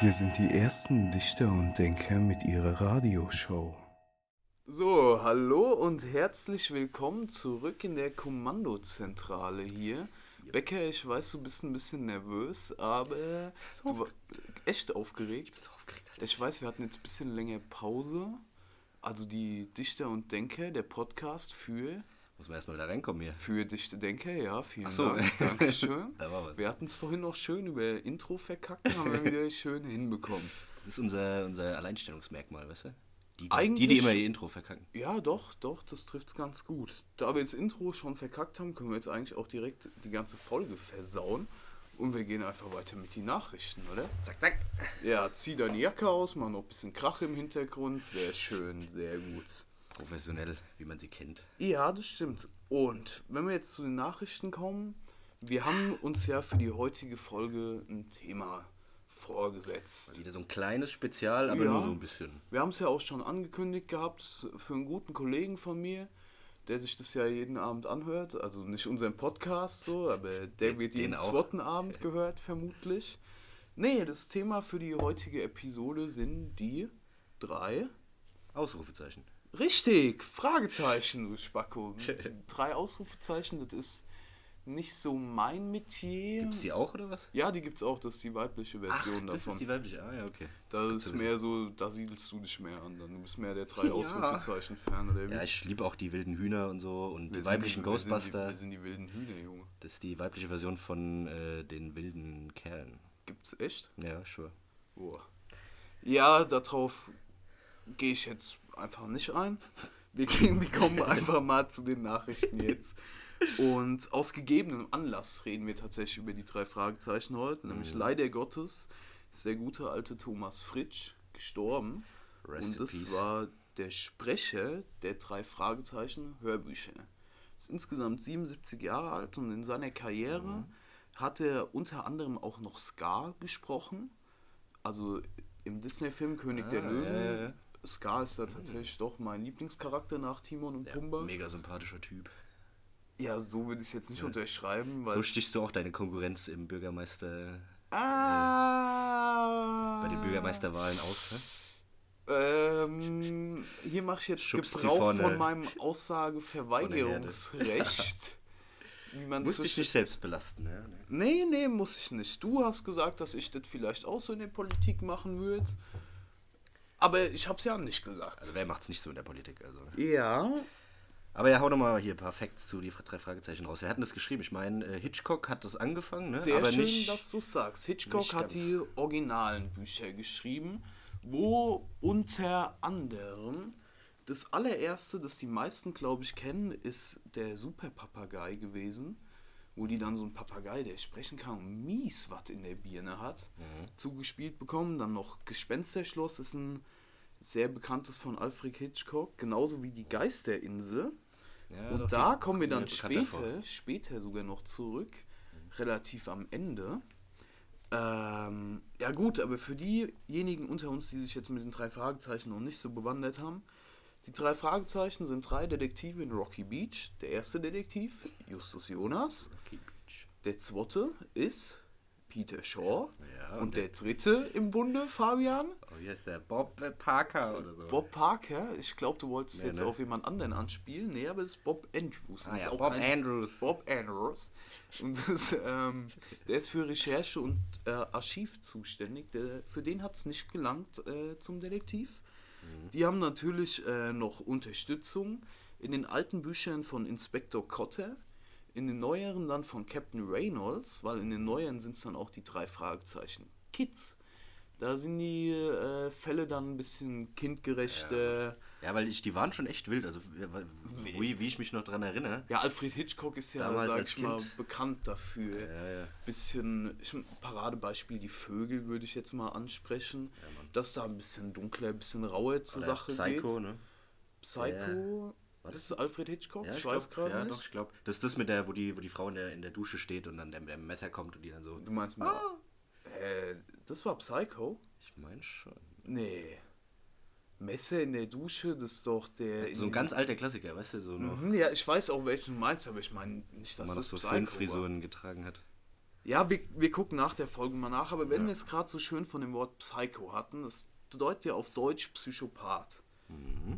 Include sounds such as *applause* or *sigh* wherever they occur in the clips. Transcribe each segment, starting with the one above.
Hier sind die ersten Dichter und Denker mit ihrer Radioshow. So, hallo und herzlich willkommen zurück in der Kommandozentrale hier. Becker, ich weiß, du bist ein bisschen nervös, aber du war echt aufgeregt. Ich weiß, wir hatten jetzt ein bisschen länger Pause. Also die Dichter und Denker, der Podcast für Muss man erstmal wieder reinkommen hier. für Dichte Denker, ja, vielen Ach so. Dank. Dankeschön. *laughs* Da war was. Wir hatten es vorhin noch schön über Intro verkacken, haben wir wieder schön hinbekommen. Das ist unser, unser Alleinstellungsmerkmal, weißt du? Die, die, die, immer ihr Intro verkacken. Ja, doch, doch, das trifft's ganz gut. Da wir jetzt Intro schon verkackt haben, können wir jetzt eigentlich auch direkt die ganze Folge versauen. Und wir gehen einfach weiter mit den Nachrichten, oder? Zack, zack. Ja, zieh deine Jacke aus, mach noch ein bisschen Krach im Hintergrund. Sehr schön, sehr gut. Professionell, wie man sie kennt. Ja, das stimmt. Und wenn wir jetzt zu den Nachrichten kommen, wir haben uns ja für die heutige Folge ein Thema vorgesetzt. Wieder so ein kleines Spezial, aber Ja. nur so ein bisschen. Wir haben es ja auch schon angekündigt gehabt für einen guten Kollegen von mir, der sich das ja jeden Abend anhört. Also nicht unseren Podcast so, aber der wird Den jeden auch. zweiten Abend gehört, vermutlich. Nee, das Thema für die heutige Episode sind die drei. Ausrufezeichen. Richtig, Fragezeichen, du Spacko. *laughs* drei Ausrufezeichen, das ist nicht so mein Metier. Gibt's die auch oder was? Ja, die gibt's auch, das ist die weibliche Ach, Version das davon. ist die weibliche. Ah, ja, okay. Da Gut ist mehr so, da siedelst du dich mehr an. Dann. Du bist mehr der drei *laughs* Ja. Ausrufezeichen-Fan oder wie? Ja, ich liebe auch die wilden Hühner und so und Wir die weiblichen wir sind die- Ghostbuster. Wir sind die wilden Hühner, Junge. Das ist die weibliche Version von äh, den wilden Kerlen. Gibt's echt? Ja, sure. Boah. Ja, darauf gehe ich jetzt einfach nicht ein. Wir, gehen, wir kommen *laughs* einfach mal zu den Nachrichten jetzt. Und aus gegebenem Anlass reden wir tatsächlich über die drei Fragezeichen heute. Nämlich Mhm. leider Gottes ist der gute alte Thomas Fritsch gestorben. Rest und das war der Sprecher der drei Fragezeichen Hörbücher. Ist insgesamt 77 Jahre alt und in seiner Karriere Mhm. hat er unter anderem auch noch Scar gesprochen. Also im Disney-Film König der Ah, Löwen. ja, ja, ja. Scar ist da tatsächlich doch mein Lieblingscharakter nach Timon und Ja, Pumba. mega sympathischer Typ. Ja, so würde ich es jetzt nicht unterschreiben, weil. So stichst du auch deine Konkurrenz im Bürgermeister, ah, bei den Bürgermeisterwahlen aus, ne? Ähm, hier mache ich jetzt Schubst Gebrauch von meinem Aussageverweigerungsrecht. *laughs* Wie man dich schön- nicht selbst belasten, ja. ne? Nee, nee, muss ich nicht. Du hast gesagt, dass ich das vielleicht auch so in der Politik machen würde. Aber ich hab's ja nicht gesagt. Also wer macht's nicht so in der Politik, also. ja, Aber ja, hau doch mal hier ein paar Facts zu die drei Fragezeichen raus. Wer hat denn das geschrieben? Ich meine, äh, Hitchcock hat das angefangen, ne? sehr aber schön, nicht. dass du sagst. Hitchcock hat die originalen Bücher geschrieben, wo unter anderem das allererste, das die meisten, glaube ich, kennen, ist der Superpapagei gewesen, wo die dann so ein Papagei, der sprechen kann und mies was in der Birne hat, Mhm. zugespielt bekommen. Dann noch Gespensterschloss ist ein sehr bekanntes von Alfred Hitchcock, genauso wie die Geisterinsel. Ja, Und doch, da kommen wir dann später, später sogar noch zurück, relativ am Ende. Ähm, ja gut, aber für diejenigen unter uns, die sich jetzt mit den drei Fragezeichen noch nicht so bewandert haben, die drei Fragezeichen sind drei Detektive in Rocky Beach. Der erste Detektiv, Justus Jonas. Der zweite ist Peter Shaw. Ja, und und der dritte im Bunde, Fabian, Oh, hier ist der Bob Parker oder so. Bob Parker. Ich glaube, du wolltest Nee, jetzt ne? auf jemand anderen anspielen. Nee, aber es ist Bob Andrews. Ah ja, Bob Andrews. Bob Andrews. Und das, ähm, der ist für Recherche und äh, Archiv zuständig. Der, für den hat es nicht gelangt äh, zum Detektiv. Mhm. Die haben natürlich äh, noch Unterstützung in den alten Büchern von Inspektor Cotter, in den neueren dann von Captain Reynolds, weil in den neueren sind es dann auch die drei Fragezeichen. Kids. Da sind die äh, Fälle dann ein bisschen kindgerechter. Ja, weil ich, die waren schon echt wild. Also, wie, wie, ich mich noch dran erinnere. Ja, Alfred Hitchcock ist ja, Damals sag ich mal, Kind. bekannt dafür. Ja, ja. Bisschen, ich, Paradebeispiel, die Vögel würde ich jetzt mal ansprechen. dass da ein bisschen dunkler, ein bisschen rauer zur Oder Sache Psycho, geht. ne? Psycho. War Das ist Alfred Hitchcock, Ja, ich, ich weiß glaub, gerade ja, nicht. doch, ich glaube. Das ist das mit der, wo die, wo die Frau in der, in der Dusche steht und dann der, der Messer kommt und die dann so. Du meinst mal. Äh, das war Psycho? Ich meine schon. Nee. Messer in der Dusche, das ist doch der. in So ein ganz alter Klassiker, weißt du, so noch, Mhm, Ja, ich weiß auch, welchen du meinst, aber ich meine nicht, dass man das so war. Föhnfrisuren getragen hat. Ja, wir, wir gucken nach der Folge mal nach, aber wenn wir es gerade so schön von dem Wort Psycho hatten, das bedeutet ja auf Deutsch Psychopath.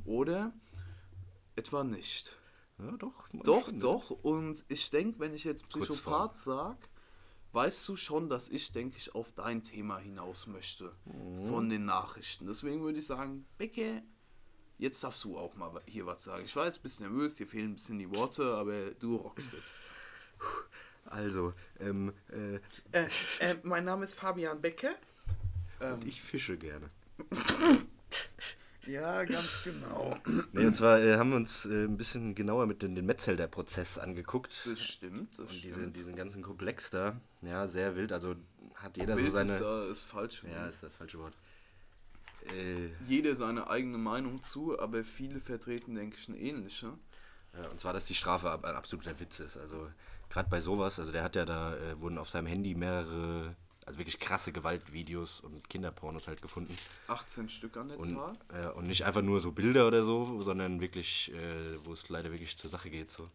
Oder etwa nicht. Ja, doch. Doch, schon, ne? doch. Und ich denke, wenn ich jetzt. Psychopath sag, weißt du schon, dass ich, denke ich, auf dein Thema hinaus möchte. Mhm. Von den Nachrichten. Deswegen würde ich sagen, Becke, jetzt darfst du auch mal hier was sagen. Ich weiß, bist nervös, dir fehlen ein bisschen die Worte, *laughs* aber du rockst es. Also, ähm, äh, Äh, äh, mein Name ist Fabian Becke. und ich fische gerne. *laughs* Ja, ganz genau. *clears throat* Nee, und zwar äh, haben wir uns äh, ein bisschen genauer mit den, den Metzelder-Prozess angeguckt. Das stimmt, das Und diesen, stimmt. diesen ganzen Komplex da, ja, sehr wild. Also hat jeder Wild so seine. ist, da, ist falsch. ja, ist das falsche Wort. Äh, Jeder seine eigene Meinung zu, aber viele vertreten, denke ich, eine ähnliche. ja, und zwar, dass die Strafe ein absoluter Witz ist. Also gerade bei sowas, also der hat ja da, äh, wurden auf seinem Handy mehrere, also wirklich krasse Gewaltvideos und Kinderpornos halt gefunden. 18 Stück an der Und, Zahl. äh, und nicht einfach nur so Bilder oder so, sondern wirklich, äh, wo es leider wirklich zur Sache geht. So.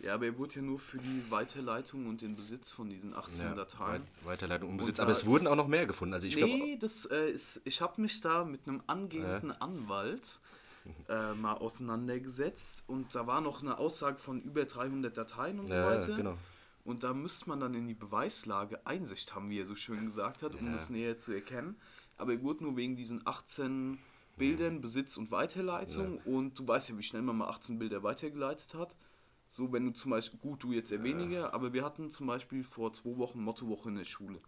Ja, aber er wurde ja nur für die Weiterleitung und den Besitz von diesen 18 Ja, Dateien. Weit- Weiterleitung und Besitz. da- Aber es wurden auch noch mehr gefunden. Also ich nee, das äh, ist. Ich habe mich da mit einem angehenden Anwalt *laughs* äh, mal auseinandergesetzt und da war noch eine Aussage von über 300 Dateien und so Ja, weiter. genau. Und da müsste man dann in die Beweislage Einsicht haben, wie er so schön gesagt hat, um Ja. das näher zu erkennen. Aber er wurde nur wegen diesen 18 Bildern, Besitz und Weiterleitung. Und du weißt ja, wie schnell man mal 18 Bilder weitergeleitet hat. So, wenn du zum Beispiel, gut, du jetzt eher weniger, aber wir hatten zum Beispiel vor zwei Wochen Mottowoche in der Schule.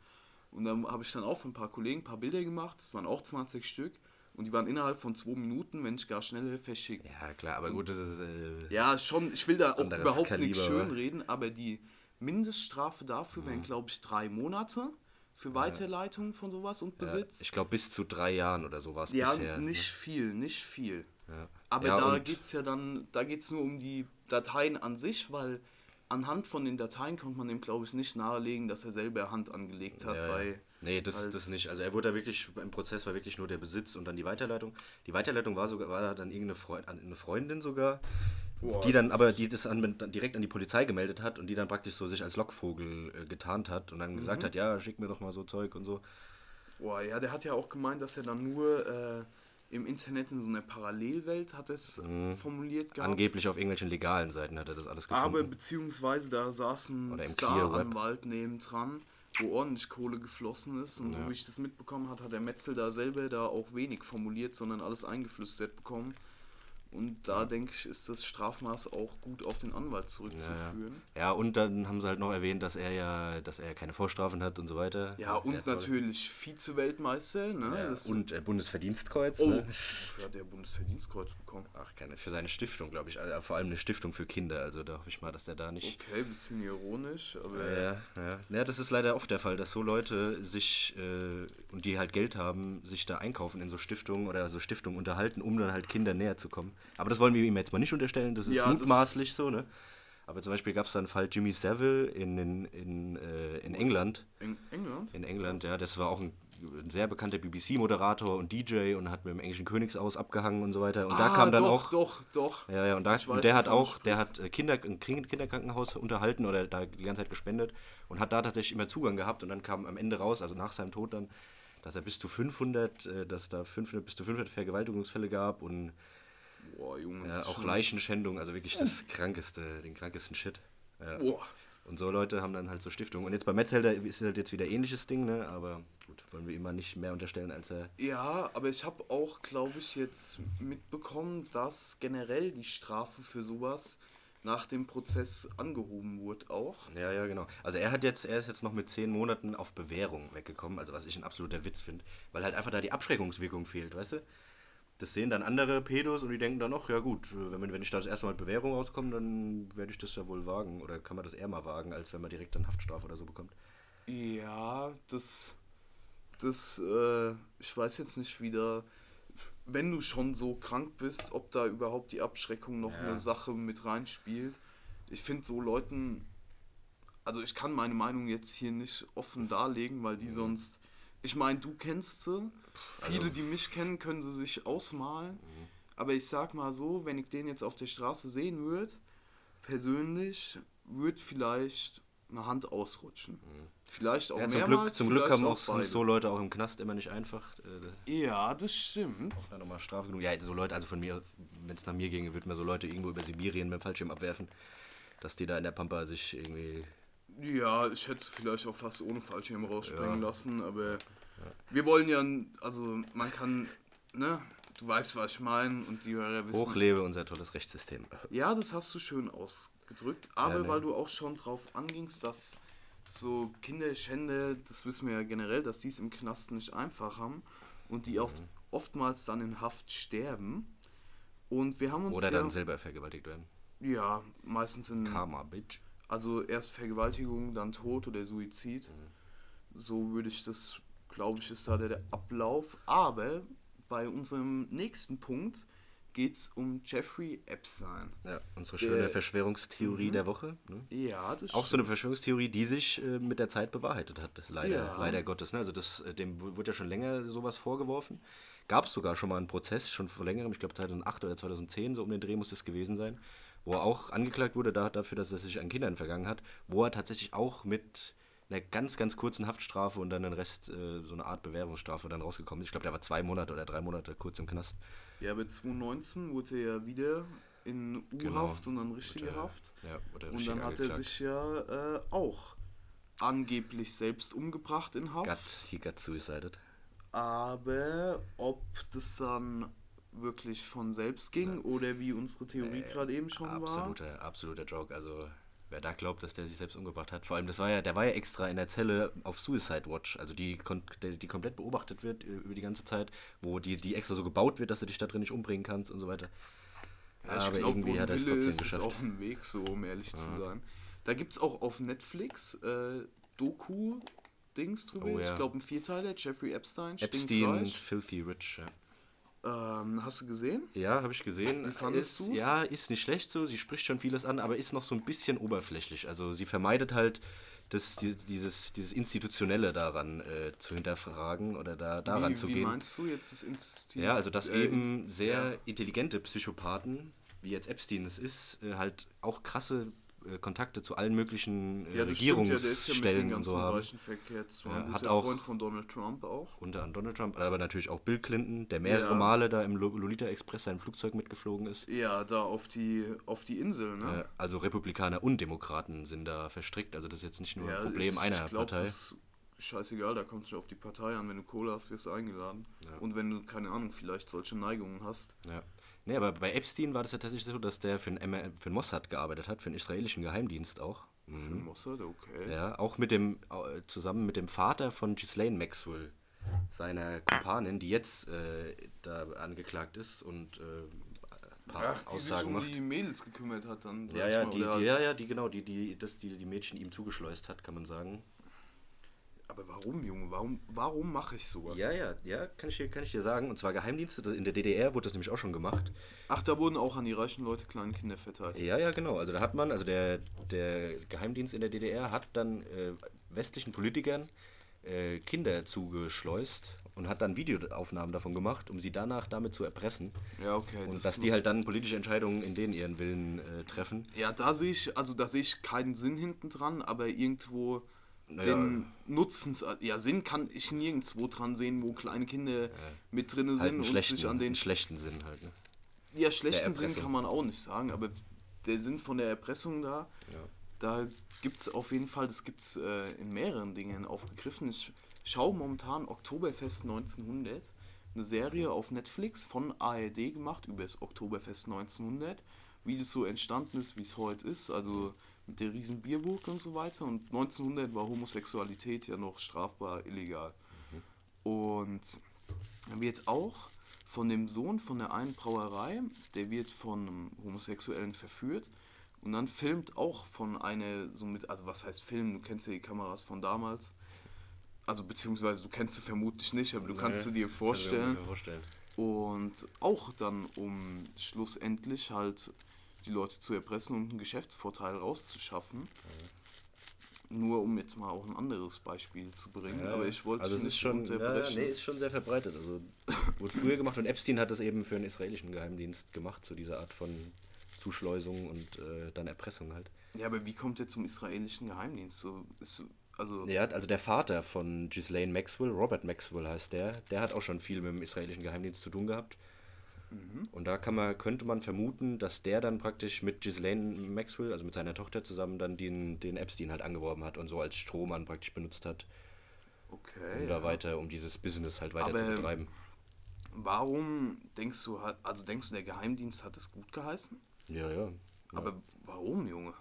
Und dann habe ich dann auch von ein paar Kollegen ein paar Bilder gemacht, das waren auch 20 Stück. Und die waren innerhalb von zwei Minuten, wenn ich gar schneller verschickt. ja klar, aber gut, das ist. Äh, Ja, schon, ich will da auch überhaupt Kaliber, nichts schönreden, aber die Mindeststrafe dafür wären, glaube ich, drei Monate für Weiterleitung von sowas und ja, Besitz. ich glaube, bis zu drei Jahren oder so war es Ja, bisher. ne? nicht viel, nicht viel. Ja. Aber Ja, da geht es ja dann, da geht es nur um die Dateien an sich, weil anhand von den Dateien konnte man dem, glaube ich, nicht nahelegen, dass er selber Hand angelegt hat Ja, ja. bei. Nee, das, halt- das nicht. Also er wurde da wirklich, im Prozess war wirklich nur der Besitz und dann die Weiterleitung. Die Weiterleitung war sogar, war da dann irgendeine Freund, eine Freundin sogar, Boah, die dann aber, die das an, direkt an die Polizei gemeldet hat und die dann praktisch so sich als Lockvogel äh, getarnt hat und dann gesagt Mhm. hat, ja, schick mir doch mal so Zeug und so. Boah, ja, der hat ja auch gemeint, dass er dann nur äh, im Internet in so einer Parallelwelt hat es formuliert gehabt. Mhm. Angeblich auf irgendwelchen legalen Seiten hat er das alles gefunden. Aber beziehungsweise da saß ein. Star-Anwalt nebendran, wo ordentlich Kohle geflossen ist. Und so wie ich das mitbekommen habe, hat der Metzel da selber da auch wenig formuliert, sondern alles eingeflüstert bekommen. Und da denke ich, ist das Strafmaß auch gut auf den Anwalt zurückzuführen. Ja, und dann haben sie halt noch erwähnt, dass er ja, dass er keine Vorstrafen hat und so weiter. Ja, und Er soll- natürlich Vize-Weltmeister, ne? Ja, und äh, Bundesverdienstkreuz. oh, Ne? wofür hat der Bundesverdienstkreuz bekommen? Ach, keine, für seine Stiftung, glaube ich. Also, vor allem eine Stiftung für Kinder. Also da hoffe ich mal, dass der da nicht. Okay, bisschen ironisch, aber Ja, ja. ja, das ist leider oft der Fall, dass so Leute sich äh, und die halt Geld haben, sich da einkaufen in so Stiftungen oder so Stiftungen unterhalten, um dann halt Kindern näher zu kommen. Aber das wollen wir ihm jetzt mal nicht unterstellen, das ist Ja, das- mutmaßlich so, ne? Aber zum Beispiel gab es da einen Fall Jimmy Savile in, in, in, äh, in England. in England? In England, ja, das war auch ein, ein sehr bekannter BBC-Moderator und DJ und hat mit dem englischen Königshaus abgehangen und so weiter. Und da Ah, kam dann doch, auch. Doch, doch. Ja, ja, und, da, und der hat auch, der hat äh, Kinder, ein Kind- Kinderkrankenhaus unterhalten oder da die ganze Zeit gespendet und hat da tatsächlich immer Zugang gehabt und dann kam am Ende raus, also nach seinem Tod dann, dass er bis zu 500, äh, dass da 500, bis zu 500 Vergewaltigungsfälle gab und Boah, Junge. ist auch Leichenschändung, also wirklich das krankeste, den krankesten Shit. Ja. Boah. Und so Leute haben dann halt so Stiftungen. Und jetzt bei Metzelder ist halt jetzt wieder ähnliches Ding, ne? aber gut, wollen wir ihm mal nicht mehr unterstellen, als er Ja, aber ich habe auch, glaube ich, jetzt mitbekommen, dass generell die Strafe für sowas nach dem Prozess angehoben wurde auch. Ja, ja, genau. Also er hat jetzt, er ist jetzt noch mit zehn Monaten auf Bewährung weggekommen, also was ich ein absoluter Witz finde, weil halt einfach da die Abschreckungswirkung fehlt, weißt du? Das sehen dann andere Pedos und die denken dann, ach ja gut, wenn, wenn ich da das erste Mal mit Bewährung rauskomme, dann werde ich das ja wohl wagen. Oder kann man das eher mal wagen, als wenn man direkt dann Haftstrafe oder so bekommt. Ja, das, das, äh, ich weiß jetzt nicht wieder, wenn du schon so krank bist, ob da überhaupt die Abschreckung noch Ja. eine Sache mit reinspielt. Ich finde so Leuten, also ich kann meine Meinung jetzt hier nicht offen darlegen, weil die sonst, ich meine, du kennst sie, viele, also- die mich kennen, können sie sich ausmalen, aber ich sag mal so, wenn ich den jetzt auf der Straße sehen würde, persönlich, würde vielleicht eine Hand ausrutschen. Vielleicht auch Ja, zum mehrmals, Glück, zum Glück haben auch beide. so Leute auch im Knast immer nicht einfach. Äh, Ja, das stimmt. Ja nochmal Strafe genug. Ja, so Leute, also von mir, wenn es nach mir ginge, würden mir so Leute irgendwo über Sibirien mit dem Fallschirm abwerfen, dass die da in der Pampa sich irgendwie. Ja, ich hätte es vielleicht auch fast ohne Fallschirm rausspringen Ja. lassen, aber wir wollen ja, also man kann, ne, du weißt, was ich meine und die Hörer wissen. Hochlebe unser tolles Rechtssystem. Ja, das hast du schön ausgedrückt, aber Ja, ne. weil du auch schon drauf angingst, dass so Kinderschände, das wissen wir ja generell, dass die es im Knast nicht einfach haben und die oft, Mhm. oftmals dann in Haft sterben. Und wir haben uns Oder ja, dann selber vergewaltigt werden. ja meistens in Karma, Bitch. Also erst Vergewaltigung, dann Tod oder Suizid. So würde ich das, glaube ich, ist da der, der Ablauf. Aber bei unserem nächsten Punkt geht es um Jeffrey Epstein. Ja, unsere Der- schöne Verschwörungstheorie der Woche. Ne? Ja, das Auch so eine Verschwörungstheorie, die sich äh, mit der Zeit bewahrheitet hat, leider, Ja. leider Gottes. Ne? Also das, äh, dem wurde ja schon länger sowas vorgeworfen. Gab es sogar schon mal einen Prozess, schon vor längerem, ich glaube 2008 oder 2010, so um den Dreh muss es gewesen sein, wo er auch angeklagt wurde da, dafür, dass er sich an Kindern vergangen hat, wo er tatsächlich auch mit einer ganz, ganz kurzen Haftstrafe und dann den Rest, äh, so eine Art Bewährungsstrafe dann rausgekommen ist. Ich glaube, der war zwei Monate oder drei Monate kurz im Knast. Ja, aber 2019 wurde er ja wieder in U-Haft und dann richtige Wurde Haft. ja, wurde und dann hat er sich ja äh, auch angeblich selbst umgebracht in Haft. Got, he got suicided. Aber ob das dann wirklich von selbst ging oder wie unsere Theorie gerade eben schon war. Absoluter, absoluter Joke. Also wer da glaubt, dass der sich selbst umgebracht hat. Vor allem, das war ja, der war ja extra in der Zelle auf Suicide Watch, also die, die, komplett beobachtet wird über die ganze Zeit, wo die, die extra so gebaut wird, dass du dich da drin nicht umbringen kannst und so weiter. Ja, ich glaube, irgendwie hat er es Wille trotzdem ist, ist geschafft. auch ein Weg, so um ehrlich zu sein. Da gibt es auch auf Netflix äh, Doku-Dings drüber. Oh, ja. Ich glaube, ein Vierteiler, Jeffrey Epstein, Epstein. Filthy Rich. Ja, Ähm, hast du gesehen? ja habe ich gesehen. Wie fandest du's? Ja, ist nicht schlecht so. Sie spricht schon vieles an, aber ist noch so ein bisschen oberflächlich. Also sie vermeidet halt das, die, dieses, dieses Institutionelle daran äh, zu hinterfragen oder da, daran wie, zu wie gehen. meinst du jetzt das Institut? Ja, also dass äh, eben sehr ja. intelligente Psychopathen, wie jetzt Epstein es ist, äh, halt auch krasse äh, Kontakte zu allen möglichen äh, Ja, das stimmt ja, der ist ja mit den Regierungsstellen und ganzen so haben. Ja, ein hat auch- Freund von Donald Trump auch. Unter anderem Donald Trump, aber natürlich auch Bill Clinton, der mehrere. Male da im Lo- Lolita Express sein Flugzeug mitgeflogen ist. Ja, da auf die, auf die Insel, ne? Also Republikaner und Demokraten sind da verstrickt. Also das ist jetzt nicht nur ein Problem ist- einer ich glaub, Partei. Das ist scheißegal, da kommt es auf die Partei an. Wenn du Kohle hast, wirst du eingeladen. Ja. Und wenn du, keine Ahnung, vielleicht solche Neigungen hast. Ja. Nee, aber bei Epstein war das ja tatsächlich so, dass der für den, für den Mossad gearbeitet hat, für den israelischen Geheimdienst auch. Für Mossad, okay. Ja, auch mit dem, zusammen mit dem Vater von Ghislaine Maxwell, seiner Kumpanin, die jetzt äh, da angeklagt ist und äh, ein paar Ach, die sich Aussagen um macht. die Mädels gekümmert hat dann. sag Ja, ich ja, mal, die, die, ja, ja, die genau, die, die, das, die, die Mädchen ihm zugeschleust hat, kann man sagen. Aber warum, Junge? Warum, warum mache ich sowas? Ja, ja, ja, kann ich, dir, kann ich dir sagen. Und zwar Geheimdienste, in der DDR wurde das nämlich auch schon gemacht. Ach, da wurden auch an die reichen Leute kleine Kinder verteilt. Ja, ja, genau. Also da hat man, also der, der Geheimdienst in der DDR hat dann äh, westlichen Politikern äh, Kinder zugeschleust und hat dann Videoaufnahmen davon gemacht, um sie danach damit zu erpressen. Ja, okay. Und das dass die halt dann politische Entscheidungen in denen ihren Willen äh, treffen. Ja, da sehe ich, also da sehe ich keinen Sinn hinten dran, aber irgendwo Naja. den Nutzens, ja, Sinn kann ich nirgendwo dran sehen, wo kleine Kinder mit drin Halt sind einen und schlechten, sich an den schlechten Sinn halt. Ne? ja, schlechten Sinn kann man auch nicht sagen, aber der Sinn von der Erpressung da, Ja. da gibt es auf jeden Fall, das gibt es äh, in mehreren Dingen aufgegriffen. Ich schaue momentan Oktoberfest 1900, eine Serie auf Netflix von ARD gemacht über das Oktoberfest 1900, wie das so entstanden ist, wie es heute ist, also mit der riesen Bierburg und so weiter. Und 1900 war Homosexualität ja noch strafbar, illegal. Und dann wird auch von dem Sohn von der einen Brauerei, der wird von einem Homosexuellen verführt und dann filmt auch von einer, so mit, also was heißt Film, du kennst ja die Kameras von damals, also beziehungsweise du kennst sie vermutlich nicht, aber du kannst sie dir vorstellen. Kann ich mir vorstellen. Und auch dann, um schlussendlich halt die Leute zu erpressen und einen Geschäftsvorteil rauszuschaffen. Nur um jetzt mal auch ein anderes Beispiel zu bringen. Ja, aber ich wollte also es ist nicht schon, ja, ja, nee, ist schon sehr verbreitet. Also wurde früher gemacht und Epstein hat das eben für einen israelischen Geheimdienst gemacht, so diese Art von Zuschleusung und äh, dann Erpressung halt. Ja, aber wie kommt er zum israelischen Geheimdienst? So, ist, also Ja, also der Vater von Ghislaine Maxwell, Robert Maxwell heißt der, der hat auch schon viel mit dem israelischen Geheimdienst zu tun gehabt. Und da man, könnte man vermuten, dass der dann praktisch mit Ghislaine Maxwell, also mit seiner Tochter zusammen, dann den, den Epstein halt angeworben hat und so als Strohmann praktisch benutzt hat, okay. um da weiter, um dieses Business halt weiter zu Aber- betreiben. Warum denkst du, also denkst du, der Geheimdienst hat es gut geheißen? Ja, ja. Aber warum, Junge?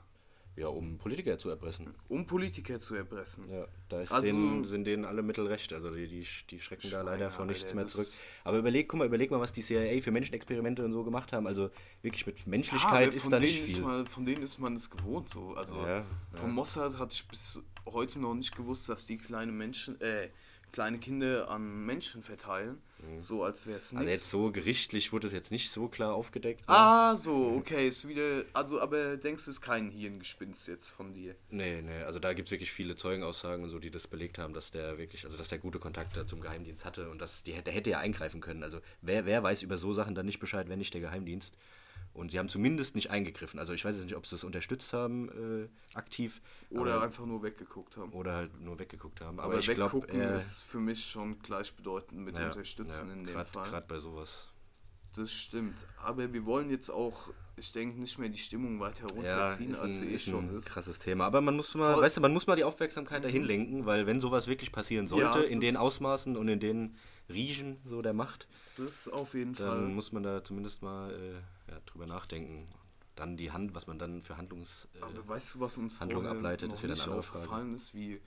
Ja, um Politiker zu erpressen. Um Politiker zu erpressen. Ja, da ist Also- denen, sind denen alle Mittel recht. Also die, die, die schrecken da leider Schweine, vor nichts Alter, mehr zurück. Aber überleg, guck mal, überleg mal, was die CIA für Menschenexperimente und so gemacht haben. Also wirklich mit Ja, Menschlichkeit ist von da nicht ist viel. man, von denen ist man es gewohnt so. Also Ja, vom Mossad hatte ich bis heute noch nicht gewusst, dass die kleine Menschen, äh, kleine Kinder an Menschen verteilen. So als wäre es Mhm. Also jetzt so gerichtlich wurde es jetzt nicht so klar aufgedeckt. ne? Ah, so, okay, ist wieder. Also, aber denkst du, ist kein Hirngespinst jetzt von dir? Nee, nee, also da gibt es wirklich viele Zeugenaussagen und so, die das belegt haben, dass der wirklich, also dass der gute Kontakte zum Geheimdienst hatte und dass die, der hätte ja eingreifen können. Also wer, wer weiß über so Sachen dann nicht Bescheid, wenn nicht der Geheimdienst. Und sie haben zumindest nicht eingegriffen. Also ich weiß jetzt nicht, ob sie es unterstützt haben, äh, aktiv. Oder aber, einfach nur weggeguckt haben. oder halt nur weggeguckt haben. Aber, Aber, ich weggucken er- ist für mich schon gleichbedeutend mit unterstützen in dem Fall. Gerade bei sowas. Das stimmt. Aber wir wollen jetzt auch, ich denke, nicht mehr die Stimmung weiter Ja, runterziehen, als ein, sie eh schon ein ist. krasses Thema. Aber man muss mal, Voll- weißt du, man muss mal die Aufmerksamkeit dahin lenken, weil wenn sowas wirklich passieren sollte, Ja, in den Ausmaßen und in den Riechen so der Macht, Das auf jeden dann Fall. muss man da zumindest mal äh, ja, drüber nachdenken. Dann die Hand, was man dann für Handlungs... Äh, Aber weißt du, was uns Handlung ableitet, noch ist wieder eine andere Frage. aufgefallen ist? Wie,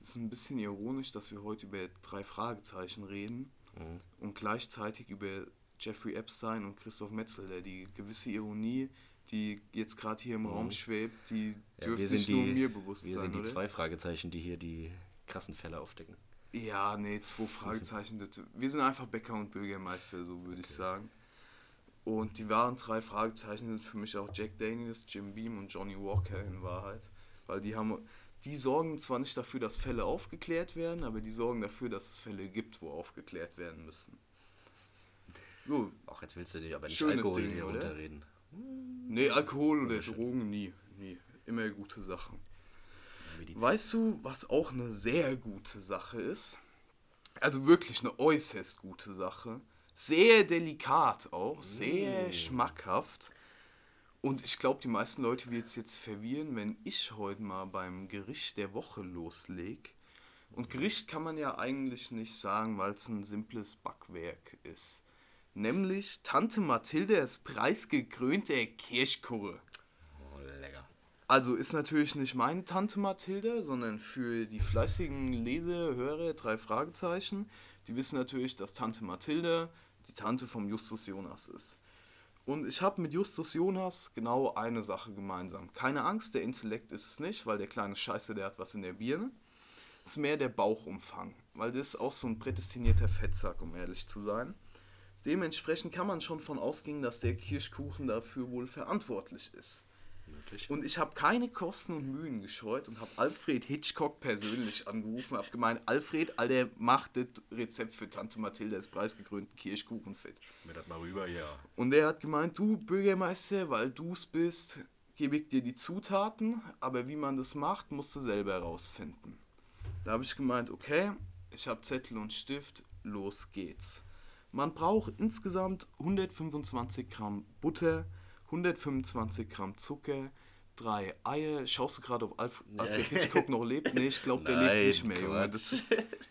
es ist ein bisschen ironisch, dass wir heute über drei Fragezeichen reden Mhm. und gleichzeitig über Jeffrey Epstein und Christoph Metzelder. Die gewisse Ironie, die jetzt gerade hier im Raum schwebt, die Mhm. ja, dürfte wir nicht die, nur mir bewusst wir sein, sind die oder? zwei Fragezeichen, die hier die krassen Fälle aufdecken. Ja, nee, zwei *laughs* Fragezeichen. Wir sind einfach Bäcker und Bürgermeister, so würde ich sagen. Und die wahren drei Fragezeichen sind für mich auch Jack Daniels, Jim Beam und Johnny Walker in Wahrheit. Weil die haben, die sorgen zwar nicht dafür, dass Fälle aufgeklärt werden, aber die sorgen dafür, dass es Fälle gibt, wo aufgeklärt werden müssen. So, Auch jetzt willst du dir aber nicht Alkohol Dinge, hier runterreden. nee, Alkohol oder Drogen nie, nie. Immer gute Sachen. Medizin. Weißt du, was auch eine sehr gute Sache ist? Also wirklich eine äußerst gute Sache. Sehr delikat auch, sehr schmackhaft. Und ich glaube, die meisten Leute wird es jetzt verwirren, wenn ich heute mal beim Gericht der Woche loslege. Und Gericht kann man ja eigentlich nicht sagen, weil es ein simples Backwerk ist. Nämlich Tante Mathildas preisgekrönte Kirschkurre. Also ist natürlich nicht meine Tante Mathilda, sondern für die fleißigen Leser, Hörer, drei Fragezeichen. Die wissen natürlich, dass Tante Mathilda die Tante vom Justus Jonas ist. Und ich habe mit Justus Jonas genau eine Sache gemeinsam. Keine Angst, der Intellekt ist es nicht, weil der kleine Scheiße, der hat was in der Birne. Es ist mehr der Bauchumfang, weil das ist auch so ein prädestinierter Fettsack, um ehrlich zu sein. Dementsprechend kann man schon von ausgehen, dass der Kirschkuchen dafür wohl verantwortlich ist. Möglich. Und ich habe keine Kosten und Mühen gescheut und habe Alfred Hitchcock persönlich angerufen, habe gemeint, Alfred, Alter, mach das Rezept für Tante Mathildas preisgekrönten Kirschkuchenfett. Mir das mal rüber, ja. Und er hat gemeint, du Bürgermeister, weil du's bist, gebe ich dir die Zutaten, aber wie man das macht, musst du selber herausfinden. Da habe ich gemeint, okay, ich habe Zettel und Stift, los geht's. Man braucht insgesamt 125 Gramm Butter, 125 Gramm Zucker, drei Eier. Schaust du gerade, ob Alf Alfred Hitchcock noch lebt? Nee, ich glaube, der lebt nicht mehr, Junge. Das,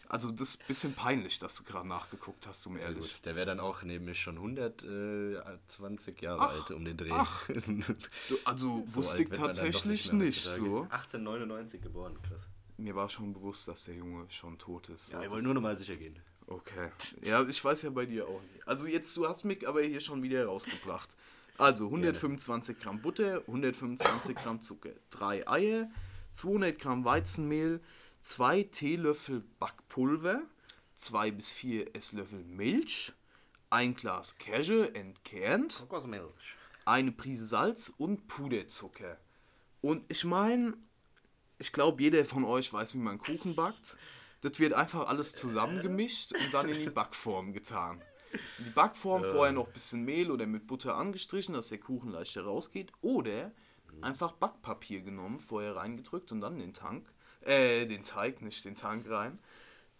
also das ist ein bisschen peinlich, dass du gerade nachgeguckt hast, um ehrlich. gut. Der wäre dann auch nämlich schon 120 Jahre Ach, alt um den Dreh. ach. *laughs* Also So wusste ich tatsächlich nicht heutzutage. so. 1899 geboren, krass. Mir war schon bewusst, dass der Junge schon tot ist. Ja, ich wollte nur noch mal sicher gehen. Okay. Ja, ich weiß ja bei dir auch nicht. Also jetzt, du hast mich aber hier schon wieder rausgebracht. Also 125 Gramm Butter, 125 Gramm Zucker, drei Eier, 200 Gramm Weizenmehl, zwei Teelöffel Backpulver, zwei bis vier Esslöffel Milch, ein Glas Käse entkernt, Kokosmilch. eine Prise Salz und Puderzucker. Und ich meine, ich glaube, jeder von euch weiß, wie man Kuchen backt. Das wird einfach alles zusammengemischt und dann in die *laughs* Backform getan. Die Backform vorher noch ein bisschen Mehl oder mit Butter angestrichen, dass der Kuchen leichter rausgeht. Oder einfach Backpapier genommen, vorher reingedrückt und dann den Tank, äh, den Teig, nicht den Tank rein.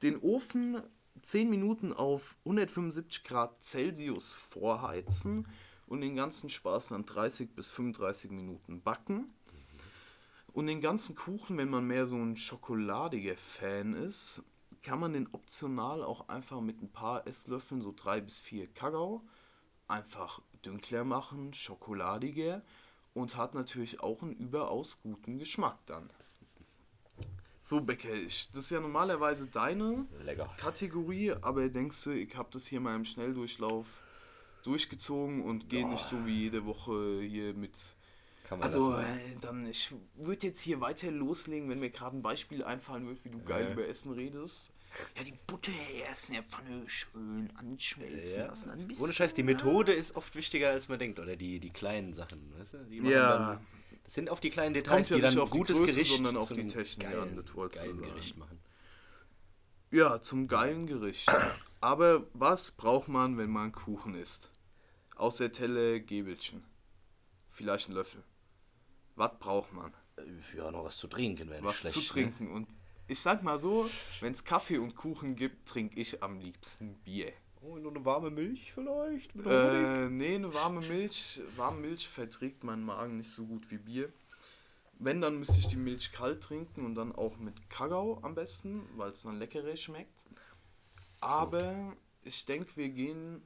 Den Ofen 10 Minuten auf 175 Grad Celsius vorheizen und den ganzen Spaß dann 30 bis 35 Minuten backen. Und den ganzen Kuchen, wenn man mehr so ein schokoladiger Fan ist, kann man den optional auch einfach mit ein paar Esslöffeln, so drei bis vier Kakao, einfach dünkler machen, schokoladiger und hat natürlich auch einen überaus guten Geschmack dann. So, Becker, ich, das ist ja normalerweise deine Lecker. Kategorie, aber denkst du, ich habe das hier mal im Schnelldurchlauf durchgezogen und gehe nicht so wie jede Woche hier mit. Kann man Also, das äh, dann, ich würde jetzt hier weiter loslegen, wenn mir gerade ein Beispiel einfallen wird, wie du geil Ja. über Essen redest. Ja, die Butter erst in der Pfanne schön anschmelzen Ja. lassen. Ein bisschen, Ohne Scheiß, die Methode ist oft wichtiger, als man denkt. Oder die, die kleinen Sachen, weißt du? Ja. Dann, das sind oft die kleinen Es Details, ja die dann nicht ein auf gutes Größe, Gericht sondern auf die Technik geilen, an, das wolltest geilen. Gericht machen. Ja, zum geilen Gericht. Aber was braucht man, wenn man Kuchen isst? Außer Teller, Gäbelchen. Vielleicht ein Löffel. Was braucht man? Äh, Ja, noch was zu trinken wäre nicht Was schlecht. zu ne? trinken. Und ich sag mal so, wenn es Kaffee und Kuchen gibt, trinke ich am liebsten Bier. Oh, nur eine warme Milch vielleicht? Mit Äh, nee, eine warme Milch. Warme Milch verträgt mein Magen nicht so gut wie Bier. Wenn, dann müsste ich die Milch kalt trinken und dann auch mit Kakao am besten, weil es dann leckerer schmeckt. Aber ich denke, wir gehen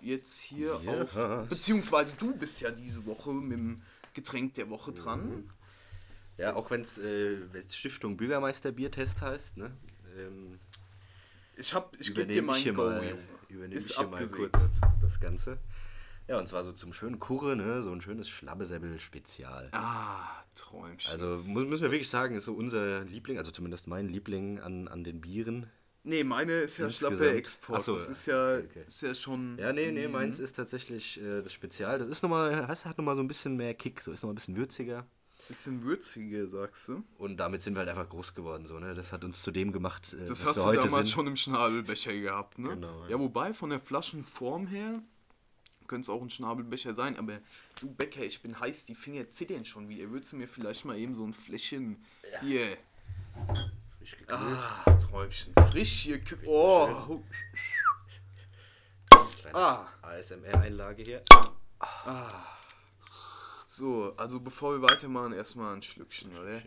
jetzt hier Ja. auf. Beziehungsweise du bist ja diese Woche mit dem Getränk der Woche dran. Ja, auch wenn es äh, Stiftung Bürgermeister Biertest heißt, ne? Ähm, Ich, hab- ich gebe dir übernehme mein hier Go, mal, Junge. übernehme ich hier mal kurz das Ganze. Ja, und zwar so zum schönen Kurre, ne? So ein schönes Schlabbesäbel-Spezial. Ah, Träumchen. Also mu müssen wir wirklich sagen, ist so unser Liebling, also zumindest mein Liebling an, an den Bieren. Nee, meine ist ja Insgesamt- Schlappe Export. Ach so, das ist ja, okay. ist ja schon. Ja, nee, nee, meins ist tatsächlich äh, das Spezial. Das ist nochmal, das hat nochmal so ein bisschen mehr Kick, so ist nochmal ein bisschen würziger. Bisschen würziger, sagst du? Und damit sind wir halt einfach groß geworden, so, ne? Das hat uns zu dem gemacht, äh, Das hast du heute damals sind. schon im Schnabelbecher gehabt, ne? Genau, ja. ja. wobei von der Flaschenform her könnte es auch ein Schnabelbecher sein, aber du Becker, ich bin heiß, die Finger zittern schon wieder. Würdest du mir vielleicht mal eben so ein Fläschchen hier. Frisch gekühlt. Ah, Träumchen. Frisch hier. kü- Oh, ah. ASMR-Einlage hier. so, also bevor wir weitermachen, erstmal ein Schlückchen, oder?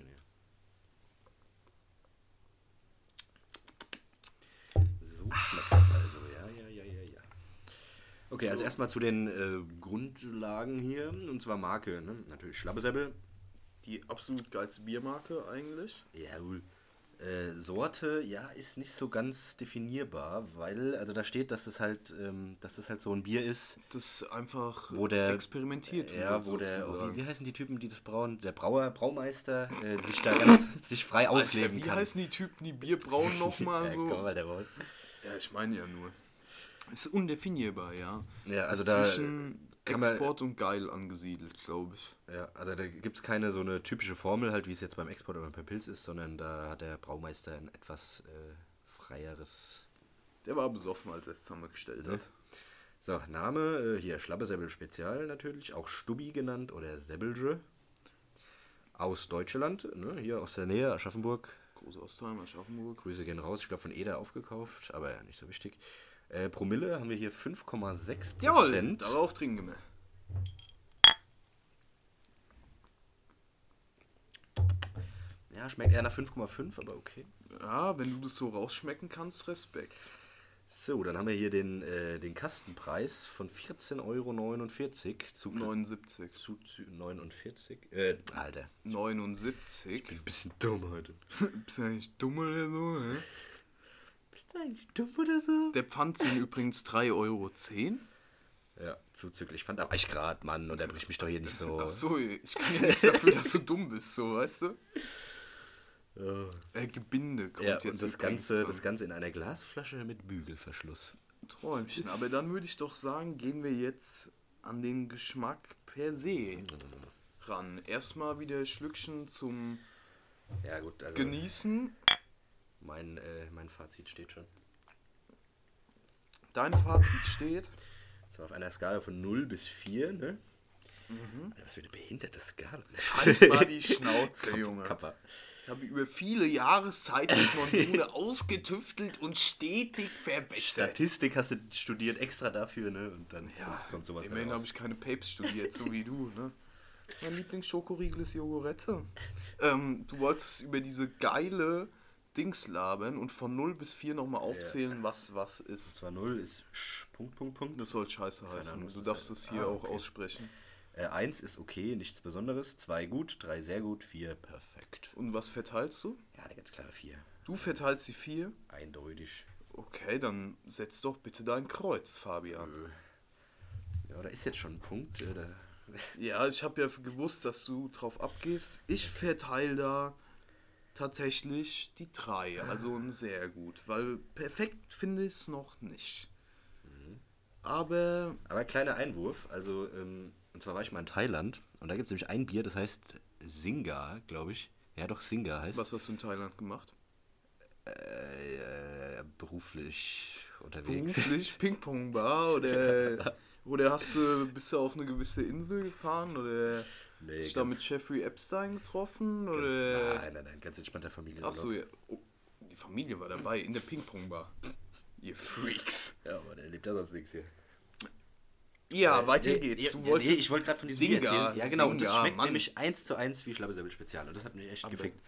So schmeckt das also, ja, ja, ja, ja, ja. Okay, also erstmal zu den äh, Grundlagen hier, und zwar Marke, ne? Natürlich Schlabbesäbel. Die absolut geilste Biermarke eigentlich. Jawohl. Äh, Sorte, ja, ist nicht so ganz definierbar, weil, also da steht, dass es halt, ähm, dass es halt so ein Bier ist, Das ist Wo der- experimentiert ja, wird, wo der, sozusagen. wie, wie heißen die Typen, die das brauen? Der Brauer, Braumeister, äh, sich da ganz, *laughs* sich frei ausleben Alter, wie kann. heißen die Typen, die Bier brauen *laughs* nochmal ja, so? komm der Braut. Ja, ich meine ja nur. Ist undefinierbar, ja. Ja, also ist da zwischen Export und geil angesiedelt, glaube ich. Ja, also da gibt es keine so eine typische Formel, halt wie es jetzt beim Export oder beim Pilz ist, sondern da hat der Braumeister ein etwas äh, freieres. Der war besoffen, als er es zusammengestellt hat. So, Name, äh, hier Schlabbesäbel Spezial natürlich, auch Stubbi genannt oder Säbelge. Aus Deutschland, ne, hier aus der Nähe, Aschaffenburg. Große Ostheim, Aschaffenburg. Grüße gehen raus, ich glaube von Eder aufgekauft, aber ja, nicht so wichtig. Äh, Promille haben wir hier 5,6 Jawohl, Prozent. darauf trinken wir. Ja, schmeckt eher nach 5,5, aber okay. Ja, wenn du das so rausschmecken kannst, Respekt. So, dann haben wir hier den, äh, den Kastenpreis von 14,49 Euro zu, 79. zu, zu 49. Äh, Alter, 79. ein bisschen dumm heute. *laughs* Bist du eigentlich dumm oder so, hä? Bist du eigentlich dumm oder so? Der Pfand sind übrigens 3,10 Euro. Ja, zuzüglich. Ich fand aber ich grad, Mann, unterbrich mich doch hier nicht so. Ach so, ich kann ja nichts dafür, dass du dumm bist, so, weißt du? Ja, Äh, Gebinde kommt ja jetzt und das Ganze, dran. das Ganze in einer Glasflasche mit Bügelverschluss. Träumchen. Aber dann würde ich doch sagen, gehen wir jetzt an den Geschmack per se ran. Erstmal wieder Schlückchen zum Ja, gut, also Genießen. Mein, äh, mein Fazit steht schon. Dein Fazit steht. So auf einer Skala von 0 bis 4, ne? Was für eine behinderte Skala. Halt mal die *laughs* Schnauze, Junge. Kappa. Ich habe über viele Jahreszeit mit Monsune *laughs* ausgetüftelt und stetig verbessert. Statistik hast du studiert extra dafür, ne? Und dann kommt, kommt sowas Immerhin habe ich keine Papes studiert, so wie du, ne? Mein Lieblingsschokoriegel ist Jogurette. *laughs* Ähm, du wolltest über diese geile Dings labern und von 0 bis 4 nochmal aufzählen, was was ist. Zwar 0 ist Sch, Punkt, Punkt, Punkt. Das soll scheiße heißen. Ahnung, Du darfst es hier Ah, auch okay. aussprechen. Äh, 1 ist okay, nichts Besonderes. 2 gut, 3 sehr gut, 4 perfekt. Und was verteilst du? Ja, eine ganz klare 4. Du verteilst die 4. Eindeutig. Okay, dann setz doch bitte dein Kreuz, Fabian. Ja, da ist jetzt schon ein Punkt. Äh, Ja, ich habe ja gewusst, dass du drauf abgehst. Ich verteile da tatsächlich die 3, also ein sehr gut, weil perfekt finde ich es noch nicht. Aber Aber kleiner Einwurf, also, ähm, und zwar war ich mal in Thailand und da gibt es nämlich ein Bier, das heißt Singa, glaube ich. Ja, doch, Singa heißt. was hast du in Thailand gemacht? Äh, beruflich unterwegs. Beruflich *laughs* Ping-Pong-Bar oder, *laughs* oder hast du, bist du auf eine gewisse Insel gefahren oder Nee, hast du da mit Jeffrey Epstein getroffen? Ganz, Oder nein, nein, nein, ganz entspannter Familie. Achso, ja. Oh, die Familie war dabei in der Ping-Pong-Bar. Ihr Freaks. Ja, aber der lebt ja sonst nichts hier. Ja, Äh, weiter nee, geht's. Du ja, wolltest nee, ich wollte gerade von diesem Singa, erzählen. Ja, genau. und das schmeckt Mann. nämlich eins zu eins wie Schlabbesäbel Spezial. Und das hat mich echt Aber- gefickt.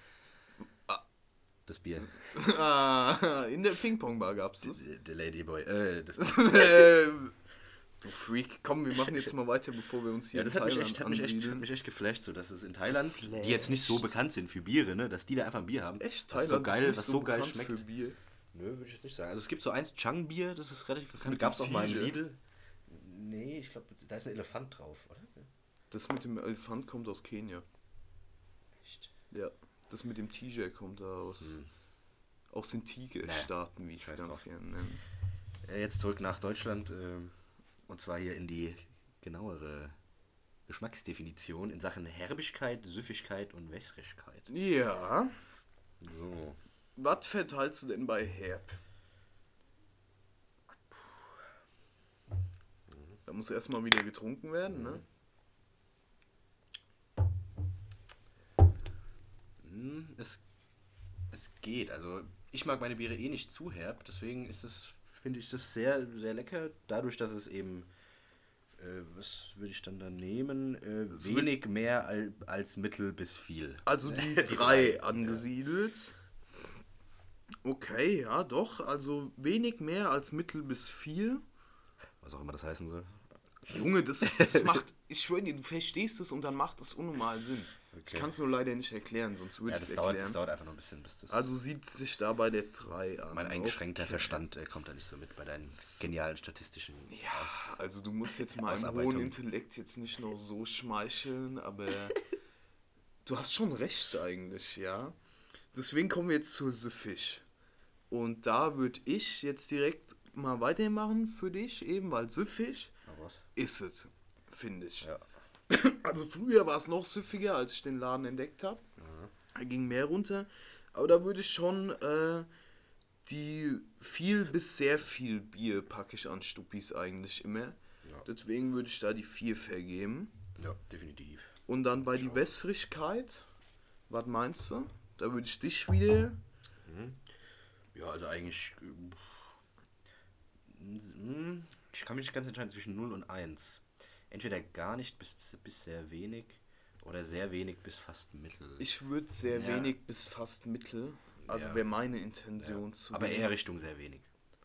Ah. Das Bier. *laughs* Ah, in der Ping-Pong-Bar gab's das. Der, Ladyboy. Äh, das, *laughs* *laughs* du Freak, komm, wir machen jetzt mal weiter, bevor wir uns hier ja, das in hat mich, Thailand echt, hat, mich echt, hat mich echt geflasht, so dass es in Thailand, die jetzt nicht so bekannt sind für Biere, ne, dass die da einfach ein Bier haben. Echt, was Thailand so geil, ist was nicht so geil bekannt schmeckt. für Bier. Nö, würde ich jetzt nicht sagen. Also es gibt so eins Chang-Bier, das ist relativ bekannt. mit Gab es auch mal Tiger? Lidl. Nee, ich glaube, da ist ein Elefant drauf, oder? Das mit dem Elefant kommt aus Kenia. Echt? Ja, das mit dem Tiger kommt da aus, aus den Tigerstaaten, wie ich es ganz gerne nenne. Äh, Jetzt zurück nach Deutschland ähm, und zwar hier in die genauere Geschmacksdefinition in Sachen Herbigkeit, Süffigkeit und Wässrigkeit. Ja, So. was verteilst du denn bei Herb? Da muss erstmal wieder getrunken werden, ne? Hm, es, es geht. Also ich mag meine Biere eh nicht zu herb, deswegen ist es, finde ich das sehr, sehr lecker. Dadurch, dass es eben, äh, was würde ich dann da nehmen? Äh, wird- wenig mehr al, als mittel bis viel. Also die, *laughs* drei angesiedelt. Okay, ja, doch. Also wenig mehr als mittel bis viel. Was auch immer das heißen soll. Junge, das, das macht, ich schwöre dir, du verstehst es und dann macht es unnormal Sinn. Ich Okay. kann es nur leider nicht erklären, sonst würde Ja, ich es dauert, erklären. das dauert einfach noch ein bisschen, bis das. Also sieht sich da bei der 3 an. mein eingeschränkter Okay. Verstand äh, kommt da nicht so mit bei deinen genialen statistischen. Ja, also du musst jetzt mal Ausarbeitung. hohen Intellekt jetzt nicht noch so schmeicheln, aber *laughs* du hast schon recht eigentlich, ja. Deswegen kommen wir jetzt zur Süffig. Und da würde ich jetzt direkt mal weitermachen für dich, eben weil Süffig Aber was? ist es, finde ich. Ja. Also früher war es noch süffiger, als ich den Laden entdeckt habe. Da ging mehr runter. Aber da würde ich schon äh, die viel bis sehr viel Bier packe ich an Stuppis eigentlich immer. Ja. Deswegen würde ich da die 4 vergeben. Ja, definitiv. Und dann bei die Wässrigkeit, was meinst du? Da würde ich dich wieder. Ja, also eigentlich. äh, Ich kann mich nicht ganz entscheiden zwischen 0 und 1. Entweder gar nicht bis, bis sehr wenig oder sehr wenig bis fast mittel. Ich würde sehr Ja. wenig bis fast mittel. Also Ja. wäre meine Intention zu Aber eher Richtung sehr wenig.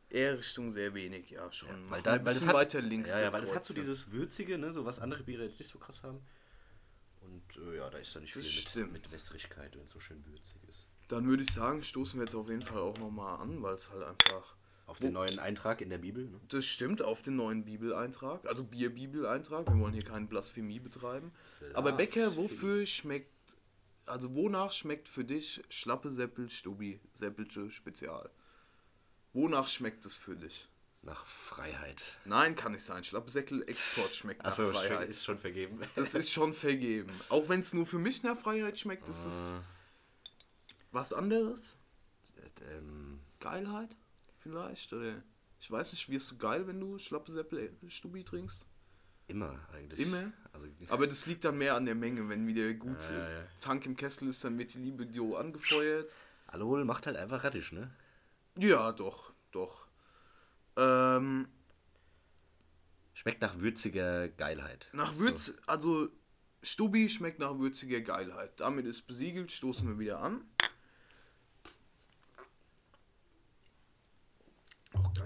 Eher Richtung sehr wenig, ja schon. Weil, Mach da, weil das hat, weiter links. Ja, ja, weil das hat so dieses Würzige, ne, so was andere Biere jetzt nicht so krass haben. Und äh, ja, da ist da nicht Das viel stimmt. mit, mit Wässrigkeit, wenn es so schön würzig ist. Dann würde ich sagen, stoßen wir jetzt auf jeden Fall auch nochmal an, weil es halt einfach. Auf den neuen Eintrag in der Bibel. Ne? Das stimmt, auf den neuen Bibeleintrag, also Bier-Bibeleintrag. Wir wollen hier keine Blasphemie betreiben. Aber Becker, wofür schmeckt, also wonach schmeckt für dich Schlappe Seppel Stubi, Seppelche Spezial? Wonach schmeckt es für dich? Nach Freiheit. Nein, kann nicht sein. Schlappe Säckel Export schmeckt nach Achso, Freiheit. ist schon vergeben. Das ist schon vergeben. Auch wenn es nur für mich nach Freiheit schmeckt, ist es Äh, was anderes. ähm, Geilheit vielleicht? Oder ich weiß nicht, wirst du geil, wenn du Schlappe Seppel Stubi trinkst? Immer eigentlich. Immer? Also, *laughs* Aber das liegt dann mehr an der Menge. Wenn wieder gut Ja, ja, ja. Tank im Kessel ist, dann wird die Libido angefeuert. Alkohol macht halt einfach rattisch, ne? Ja, doch, doch. Ähm, Schmeckt nach würziger Geilheit. nach Würz, also Stubi schmeckt nach würziger Geilheit. Damit ist besiegelt, stoßen wir wieder an.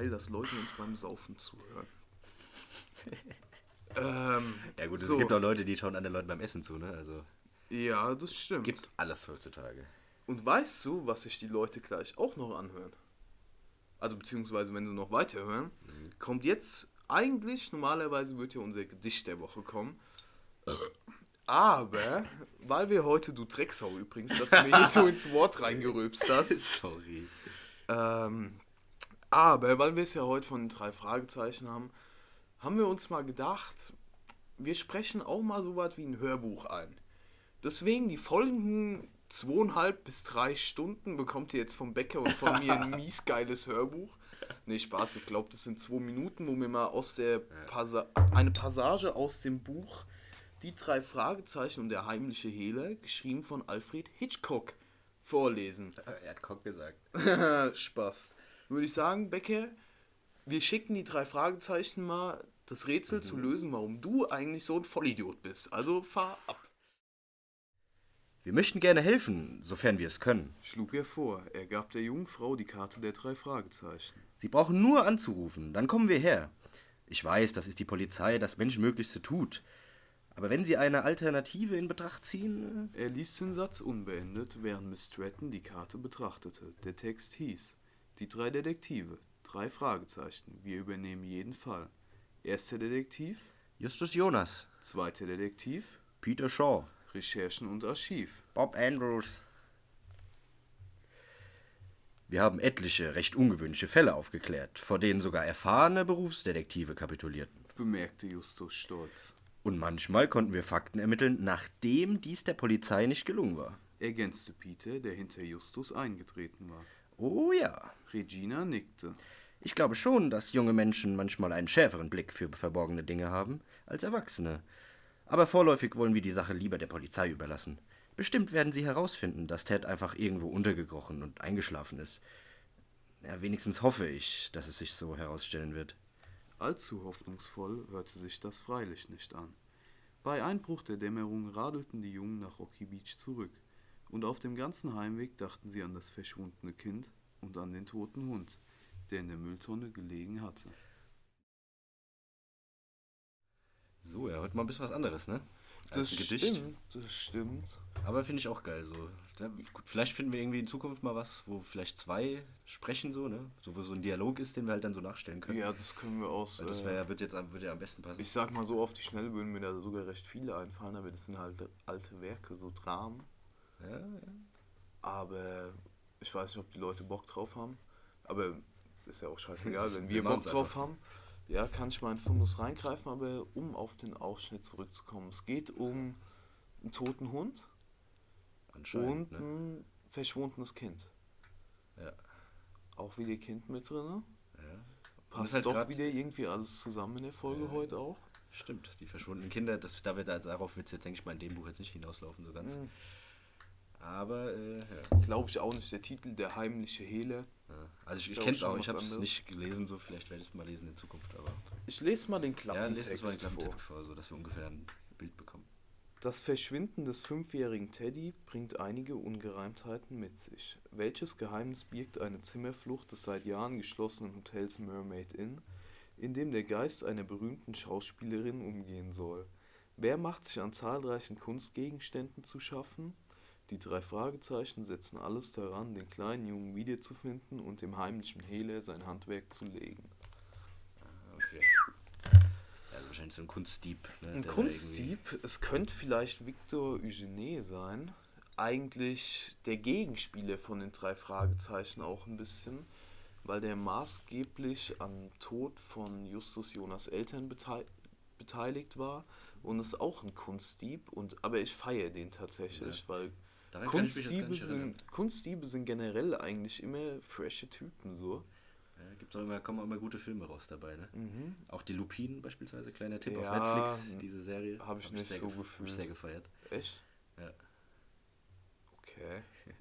Geil, dass Leute uns beim Saufen zuhören. *laughs* ähm, Ja gut, es so. gibt auch Leute, die schauen anderen Leuten beim Essen zu, ne? Also Ja, das stimmt. gibt alles heutzutage. Und weißt du, was sich die Leute gleich auch noch anhören? Also beziehungsweise wenn sie noch weiterhören, kommt jetzt eigentlich, normalerweise wird ja unser Gedicht der Woche kommen. Aber, weil wir heute, du Drecksau übrigens, dass du mir hier so *laughs* ins Wort reingerülpst hast, Sorry. ähm, aber weil wir es ja heute von den drei Fragezeichen haben, haben wir uns mal gedacht, wir sprechen auch mal so was wie ein Hörbuch ein. Deswegen die folgenden zweieinhalb bis drei Stunden bekommt ihr jetzt vom Bäcker und von mir ein *laughs* mies geiles Hörbuch. Nee, Spaß, ich glaube, das sind zwei Minuten, wo wir mal aus der Passa eine Passage aus dem Buch Die drei Fragezeichen und der heimliche Hehler, geschrieben von Alfred Hitchcock, vorlesen. Er hat Kock gesagt. *laughs* Spaß. Würde ich sagen, Becker, wir schicken die drei Fragezeichen mal, das Rätsel zu lösen, warum du eigentlich so ein Vollidiot bist. Also fahr ab. Wir möchten gerne helfen, sofern wir es können. Schlug er vor. Er gab der jungen Frau die Karte der drei Fragezeichen. Sie brauchen nur anzurufen, dann kommen wir her. Ich weiß, das ist die Polizei, das Menschenmöglichste tut. Aber wenn Sie eine Alternative in Betracht ziehen. äh, Er ließ den Satz unbeendet, während Miss Stratton die Karte betrachtete. Der Text hieß: Die drei Detektive, drei Fragezeichen. Wir übernehmen jeden Fall. Erster Detektiv, Justus Jonas, zweiter Detektiv, Peter Shaw, Recherchen und Archiv. Bob Andrews. Wir haben etliche recht ungewöhnliche Fälle aufgeklärt, vor denen sogar erfahrene Berufsdetektive kapitulierten. bemerkte Justus stolz. Und manchmal konnten wir Fakten ermitteln, nachdem dies der Polizei nicht gelungen war. ergänzte Peter, der hinter Justus eingetreten war. Oh ja. Regina nickte. Ich glaube schon, dass junge Menschen manchmal einen schärferen Blick für verborgene Dinge haben als Erwachsene. Aber vorläufig wollen wir die Sache lieber der Polizei überlassen. Bestimmt werden sie herausfinden, dass Ted einfach irgendwo untergekrochen und eingeschlafen ist. Ja, wenigstens hoffe ich, dass es sich so herausstellen wird. Allzu hoffnungsvoll hörte sich das freilich nicht an. Bei Einbruch der Dämmerung radelten die Jungen nach Rocky Beach zurück, und auf dem ganzen Heimweg dachten sie an das verschwundene Kind und an den toten Hund, der in der Mülltonne gelegen hatte. So, ja, heute mal ein bisschen was anderes, ne? Als Das Gedicht. stimmt, das stimmt. Aber finde ich auch geil. So. Ja, gut, vielleicht finden wir irgendwie in Zukunft mal was, wo vielleicht zwei sprechen, so, ne? So, wo so ein Dialog ist, den wir halt dann so nachstellen können. Ja, das können wir aus. Weil das äh, wär, wird jetzt wird ja am besten passen. Ich sag mal so, auf die Schnelle würden mir da sogar recht viele einfallen, aber das sind halt alte Werke, so Dramen. ja, ja. Aber ich weiß nicht, ob die Leute Bock drauf haben. Aber ist ja auch scheißegal, wenn wir Bock drauf haben. Ja, kann ich mal in Fundus reingreifen, aber um auf den Ausschnitt zurückzukommen. Es geht um einen toten Hund und ne? ein verschwundenes Kind. Ja. Auch wieder Kind mit drin. ja. Passt halt doch wieder irgendwie alles zusammen in der Folge Ja. heute auch. Stimmt, die verschwundenen Kinder, das, da wird, darauf wird es jetzt, denke ich mal, in dem Buch jetzt nicht hinauslaufen, so ganz. Mhm. Aber, äh, ja. Glaube ich auch nicht. Der Titel, der heimliche Hehler. ja. Also ich, ich kenne es auch, ich habe es nicht gelesen, so vielleicht werde ich es mal lesen in Zukunft, aber. Ich lese mal den Ja, lest uns Klappentext mal den vor. Klappentext vor, so dass wir ungefähr ein Bild bekommen. Das Verschwinden des fünfjährigen Teddy bringt einige Ungereimtheiten mit sich. Welches Geheimnis birgt eine Zimmerflucht des seit Jahren geschlossenen Hotels Mermaid Inn, in dem der Geist einer berühmten Schauspielerin umgehen soll? Wer macht sich an zahlreichen Kunstgegenständen zu schaffen? Die drei Fragezeichen setzen alles daran, den kleinen Jungen wiederzufinden und dem heimlichen Hehler sein Handwerk zu legen. Okay. Ja, also wahrscheinlich so ein Kunstdieb. Ne, Ein Kunstdieb, es könnte vielleicht Victor Eugene sein. Eigentlich der Gegenspieler von den drei Fragezeichen auch ein bisschen, weil der maßgeblich am Tod von Justus Jonas Eltern betei beteiligt war und ist auch ein Kunstdieb. Und, aber ich feiere den tatsächlich, Ja. weil Daran Kunstdiebe nicht sind, Kunstdiebe sind generell eigentlich immer frische Typen so. Ja, gibt's auch immer, kommen auch immer gute Filme raus dabei, ne? Mhm. Auch die Lupinen beispielsweise, kleiner Tipp Ja, auf Netflix, diese Serie. hab ich nicht sehr so gef- hab gefühlt. ich sehr gefeiert. Echt? Ja. Okay. *laughs*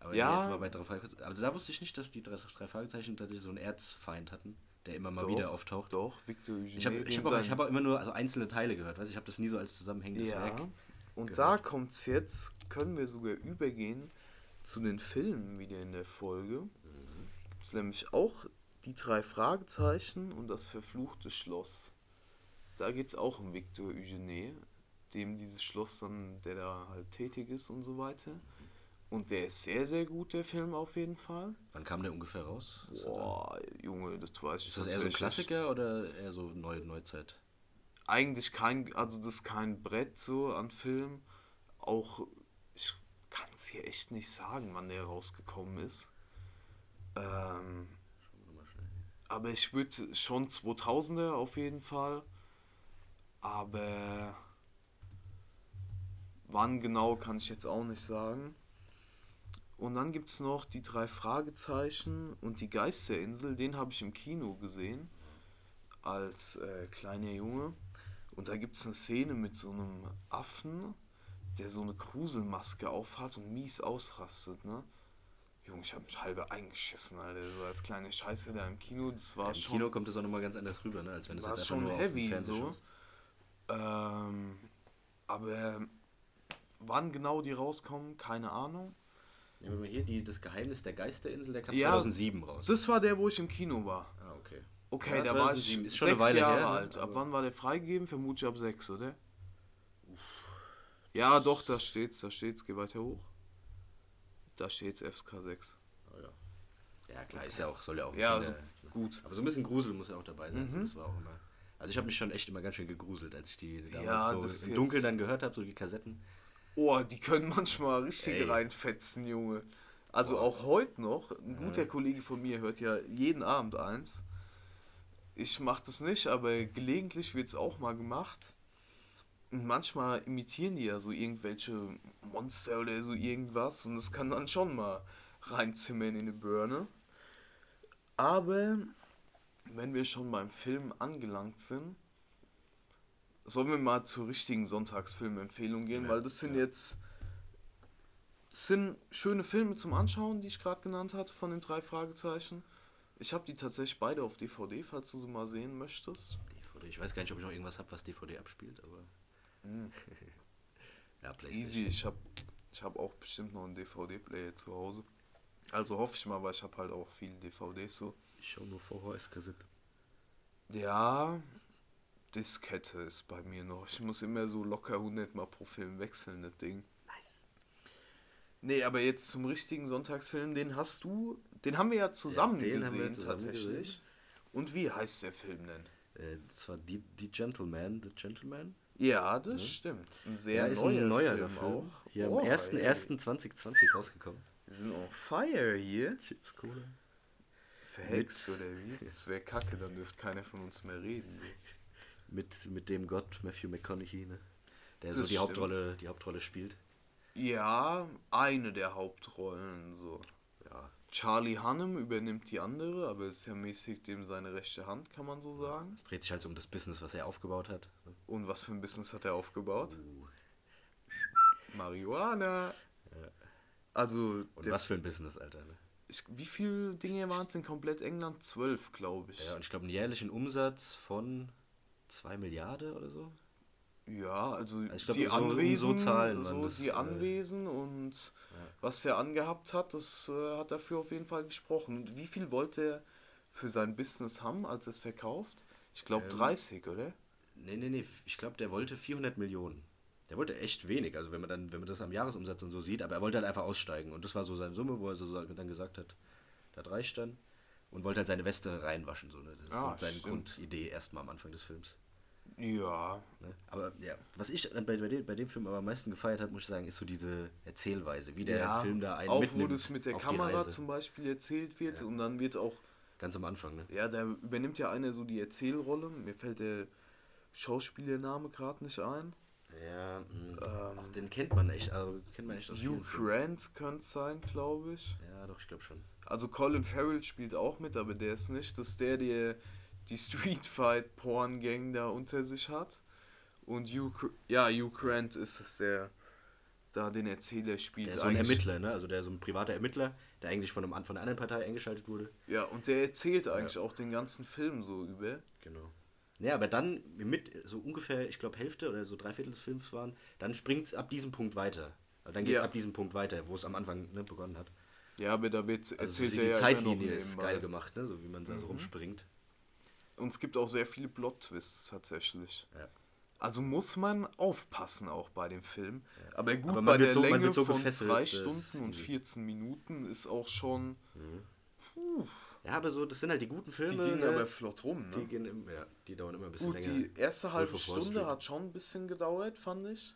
Aber Ja. jetzt mal bei drei Fragezeichen. Aber da wusste ich nicht, dass die drei, drei Fragezeichen tatsächlich so einen Erzfeind hatten, der immer mal Doch, wieder auftaucht. Doch, Victor Eugene. Ich habe ich hab auch, ich hab auch immer nur also einzelne Teile gehört, weißt? du, ich habe das nie so als zusammenhängendes ja. Werk. Und gehört. da kommt's jetzt, können wir sogar übergehen zu den Filmen wieder in der Folge. Mhm. Gibt's nämlich auch die drei Fragezeichen und das verfluchte Schloss. Da geht's auch um Victor Eugene, dem dieses Schloss dann, der da halt tätig ist und so weiter. Und der ist sehr, sehr gut, der Film auf jeden Fall. Wann kam der ungefähr raus? Boah, Junge, das weiß ich ist das eher so ein. Klassiker oder eher so Neu Neuzeit? Eigentlich kein, also das ist kein Brett so an Film. Auch, ich kann es hier echt nicht sagen, wann der rausgekommen ist. Ähm, aber ich würde schon 2000er auf jeden Fall. Aber wann genau kann ich jetzt auch nicht sagen. Und dann gibt es noch die drei Fragezeichen und die Geisterinsel. Den habe ich im Kino gesehen als äh, kleiner Junge. Und da gibt es eine Szene mit so einem Affen, der so eine Gruselmaske aufhat und mies ausrastet, ne? Junge, ich habe mich halbe eingeschissen, Alter. So als kleine Scheiße da im Kino. Das war Im schon. Kino kommt das auch nochmal ganz anders rüber, ne? als wenn das War jetzt einfach schon nur auf heavy Fernseher so. schaust. Ähm, aber wann genau die rauskommen, keine Ahnung. Ja, wenn wir hier die, das Geheimnis der Geisterinsel, der kam Ja, 2007 raus. Das war der, wo ich im Kino war. Okay. Okay, Ja, da war ich 2007. Ist schon eine sechs Weile Jahre her, ne? alt. Ab Aber- wann war der freigegeben? Vermutlich ab sechs, oder? Ja, doch, da steht's, da steht's. Geh weiter hoch. Da steht's FSK 6. Oh, ja. ja, klar, ist ja auch, soll ja auch. Ja, also gut. Aber so ein bisschen Grusel muss ja auch dabei sein. Mhm. das war auch immer. Also ich habe mich schon echt immer ganz schön gegruselt, als ich die damals Ja, so das ist im Dunkeln dann gehört habe, so die Kassetten. Oh, die können manchmal richtig Ey. reinfetzen, Junge. Also Boah. auch heute noch. Ein guter Kollege von mir hört ja jeden Abend eins. Ich mach das nicht, aber gelegentlich wird's auch mal gemacht. Und manchmal imitieren die ja so irgendwelche Monster oder so irgendwas. Und das kann dann schon mal reinzimmern in eine Birne. Aber wenn wir schon beim Film angelangt sind, sollen wir mal zur richtigen Sonntagsfilmempfehlung gehen, Ja, weil das sind ja. jetzt das sind schöne Filme zum Anschauen, die ich gerade genannt hatte von den drei Fragezeichen. Ich habe die tatsächlich beide auf DVD, falls du sie mal sehen möchtest. DVD. Ich weiß gar nicht, ob ich noch irgendwas habe, was DVD abspielt, aber. *laughs* ja, PlayStation. Easy, ich habe ich hab auch bestimmt noch einen DVD-Player zu Hause. Also hoffe ich mal, weil ich habe halt auch viele DVDs so. Ich schaue nur VHS-Kassette. Ja, Diskette ist bei mir noch. Ich muss immer so locker 100 Mal pro Film wechseln, das Ding. Nice. Nee, aber jetzt zum richtigen Sonntagsfilm, den hast du, den haben wir ja zusammen den gesehen haben wir zusammen tatsächlich. gesehen. Und wie heißt der Film denn? Äh, das war die, die Gentleman, The Gentleman. Ja, das stimmt. Ein sehr Ja, ist neuer ein neuerer Film, Film. auch. Hier Oh, am ey. 1.1.2020 rausgekommen. Wir sind on fire hier. Chips Cola. Verhext oder wie? Das wäre kacke, dann dürfte keiner von uns mehr reden. *laughs* Mit, mit dem Gott Matthew McConaughey, ne? Der so Das die stimmt. Hauptrolle, die Hauptrolle spielt. Ja, eine der Hauptrollen so. Ja. Charlie Hunnam übernimmt die andere, aber ist ja mäßig dem seine rechte Hand, kann man so sagen. Es dreht sich halt so um das Business, was er aufgebaut hat. Und was für ein Business hat er aufgebaut? Uh. Marihuana. Also, Und was für ein Business, Alter. Ne? ich, wie viele Dinge waren es in komplett England? Zwölf, glaube ich. Ja, und ich glaube, einen jährlichen Umsatz von 2 Milliarden oder so. Ja, also, Also glaub, die um so Anwesen, Zahlen so das, die äh, Anwesen und was er angehabt hat, das äh, hat dafür auf jeden Fall gesprochen. Und wie viel wollte er für sein Business haben, als er es verkauft? Ich glaube Ähm, 30, oder? Nee, nee, nee. Ich glaube, der wollte 400 Millionen. Der wollte echt wenig, also wenn man dann, wenn man das am Jahresumsatz und so sieht, aber er wollte halt einfach aussteigen. Und das war so seine Summe, wo er so dann gesagt hat, das reicht dann. Und wollte halt seine Weste reinwaschen. So, ne? Das ist Ah, so seine stimmt. Grundidee erstmal am Anfang des Films. Ja. Ne? Aber ja, was ich bei, bei, dem, bei dem Film aber am meisten gefeiert habe, muss ich sagen, ist so diese Erzählweise, wie der ja, Film da einen auch mitnimmt wo das mit der Kamera zum Beispiel erzählt wird Ja. und dann wird auch, Ganz am Anfang, ne? ja, da übernimmt ja einer so die Erzählrolle. Mir fällt der Schauspielername gerade nicht ein. Ja, ähm, Ach, den kennt man echt, also kennt man echt aus Hugh Grant könnte es sein, glaube ich. Ja, doch, ich glaube schon. Also Colin Farrell spielt auch mit, aber der ist nicht. Das ist der, der die Street Fight Porn Gang da unter sich hat. Und Hugh, ja, Hugh Grant ist es, der da den Erzähler spielt. Der ist so ein Ermittler, ne? Also der ist so ein privater Ermittler, der eigentlich von, einem, von einer anderen Partei eingeschaltet wurde. Ja, und der erzählt eigentlich ja. auch den ganzen Film so über. Genau. Ja, aber dann mit so ungefähr, ich glaube, Hälfte oder so drei Viertel des Films waren, dann springt es ab diesem Punkt weiter. Also dann geht es ja. ab diesem Punkt weiter, wo es am Anfang ne, begonnen hat. Ja, aber da wird also erzählt so die ja Zeitlinie ist geil gemacht, ne? so wie man da mhm. so rumspringt. Und es gibt auch sehr viele Plot-Twists tatsächlich. Ja. Also muss man aufpassen auch bei dem Film. Ja. Aber gut, Aber bei der so, Länge so von 3 Stunden und 14 Minuten ist auch schon... Mhm. Ja, aber so, das sind halt die guten Filme. Die gehen ne? aber flott rum, ne? Die, gehen im, ja, die dauern immer ein bisschen Gut, länger. die erste halbe Stunde hat schon ein bisschen gedauert, fand ich.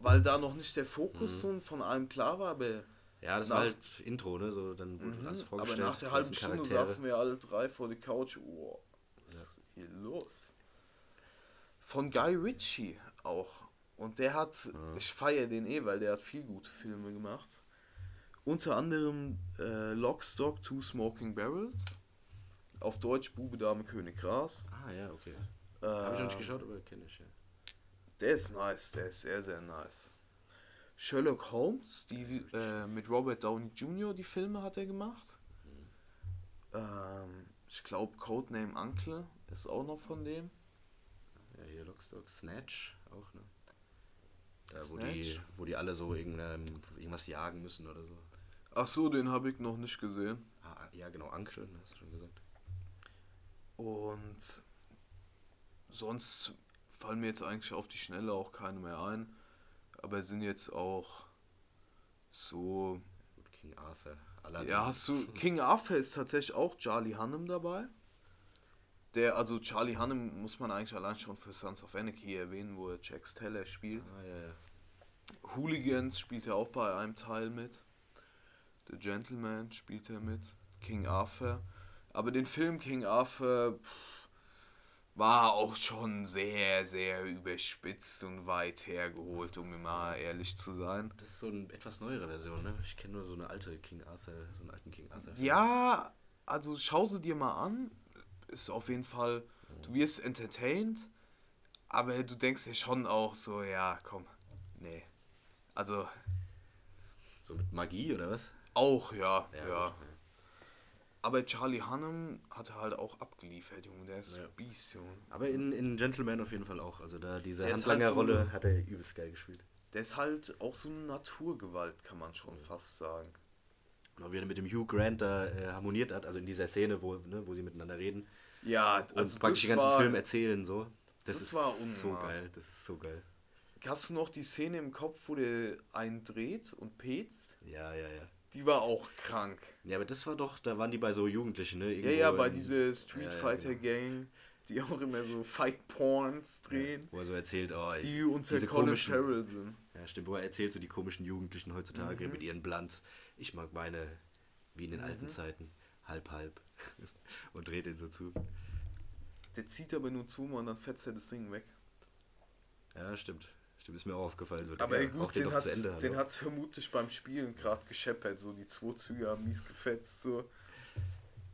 Weil da noch nicht der Fokus mhm. von allem klar war, aber ja, das nach, war halt Intro, ne? So, dann wurde mhm, alles vorgestellt. Aber nach der halben Stunde saßen wir alle drei vor der Couch. Oh, was ja. ist hier los? Von Guy Ritchie auch. Und der hat, ja. ich feiere den eh, weil der hat viel gute Filme gemacht. Unter anderem äh, Lockstock, Two Smoking Barrels. Auf Deutsch Bube, Dame, König, Gras. Ah ja, okay. Äh, Habe ich noch nicht geschaut, aber kenne ich ja. Der ist nice, der ist sehr, sehr nice. Sherlock Holmes, die äh, mit Robert Downey Jr. die Filme hat er gemacht. Mhm. Ähm, ich glaube Codename Uncle ist auch noch von dem. Ja, hier Lockstock Snatch auch, ne? Da, wo die, wo die alle so irgendwas jagen müssen oder so. Ach so, den habe ich noch nicht gesehen. Ah, ja, genau, Uncle, hast du schon gesagt. Und sonst fallen mir jetzt eigentlich auf die Schnelle auch keine mehr ein aber sind jetzt auch so. King Arthur. Aladdin. Ja, hast du. King Arthur ist tatsächlich auch Charlie Hunnam dabei. Der, also Charlie Hunnam muss man eigentlich allein schon für Sons of Anarchy erwähnen, wo er Jack Steller spielt. Ah, ja, ja. Hooligans spielt er auch bei einem Teil mit. The Gentleman spielt er mit. King Arthur. Aber den Film King Arthur. Pff, war auch schon sehr, sehr überspitzt und weit hergeholt, um immer ehrlich zu sein. Das ist so eine etwas neuere Version, ne? Ich kenne nur so eine alte King Arthur, so einen alten King Arthur. -Film. Ja, also schau sie dir mal an. Ist auf jeden Fall, du wirst entertained, aber du denkst dir schon auch so, ja, komm, nee. Also. So mit Magie oder was? Auch, ja, ja. ja. Gut, aber Charlie Hunnam hatte halt auch abgeliefert, Junge. Der ist ja. Beast, Junge. Aber in, in Gentleman auf jeden Fall auch. Also da diese Handlanger-Rolle halt so hat er übelst geil gespielt. Der ist halt auch so eine Naturgewalt, kann man schon ja. fast sagen. Genau, wie er mit dem Hugh Grant da äh, harmoniert hat, also in dieser Szene, wo, ne, wo sie miteinander reden. Ja, also und praktisch den ganzen war, Film erzählen so. Das, das ist war so geil. Das ist so geil. Hast du noch die Szene im Kopf, wo der einen dreht und petzt? Ja, ja, ja. Die war auch krank. Ja, aber das war doch, da waren die bei so Jugendlichen, ne? Irgendwo ja, ja, bei dieser Street Fighter ja, ja, genau. Gang, die auch immer so Fight Porns drehen. Wo er so erzählt, oh, die unter Colin Farrell sind. Ja, stimmt, wo er erzählt, so die komischen Jugendlichen heutzutage mhm. mit ihren Blunts. Ich mag meine, wie in den mhm. alten Zeiten, halb, halb. *laughs* und dreht ihn so zu. Der zieht aber nur zu und dann fetzt er das Ding weg. Ja, stimmt. Stimmt, ist mir auch aufgefallen. So, aber gut, den, den hat es vermutlich beim Spielen gerade gescheppert. So die zwei Züge haben mies gefetzt. So.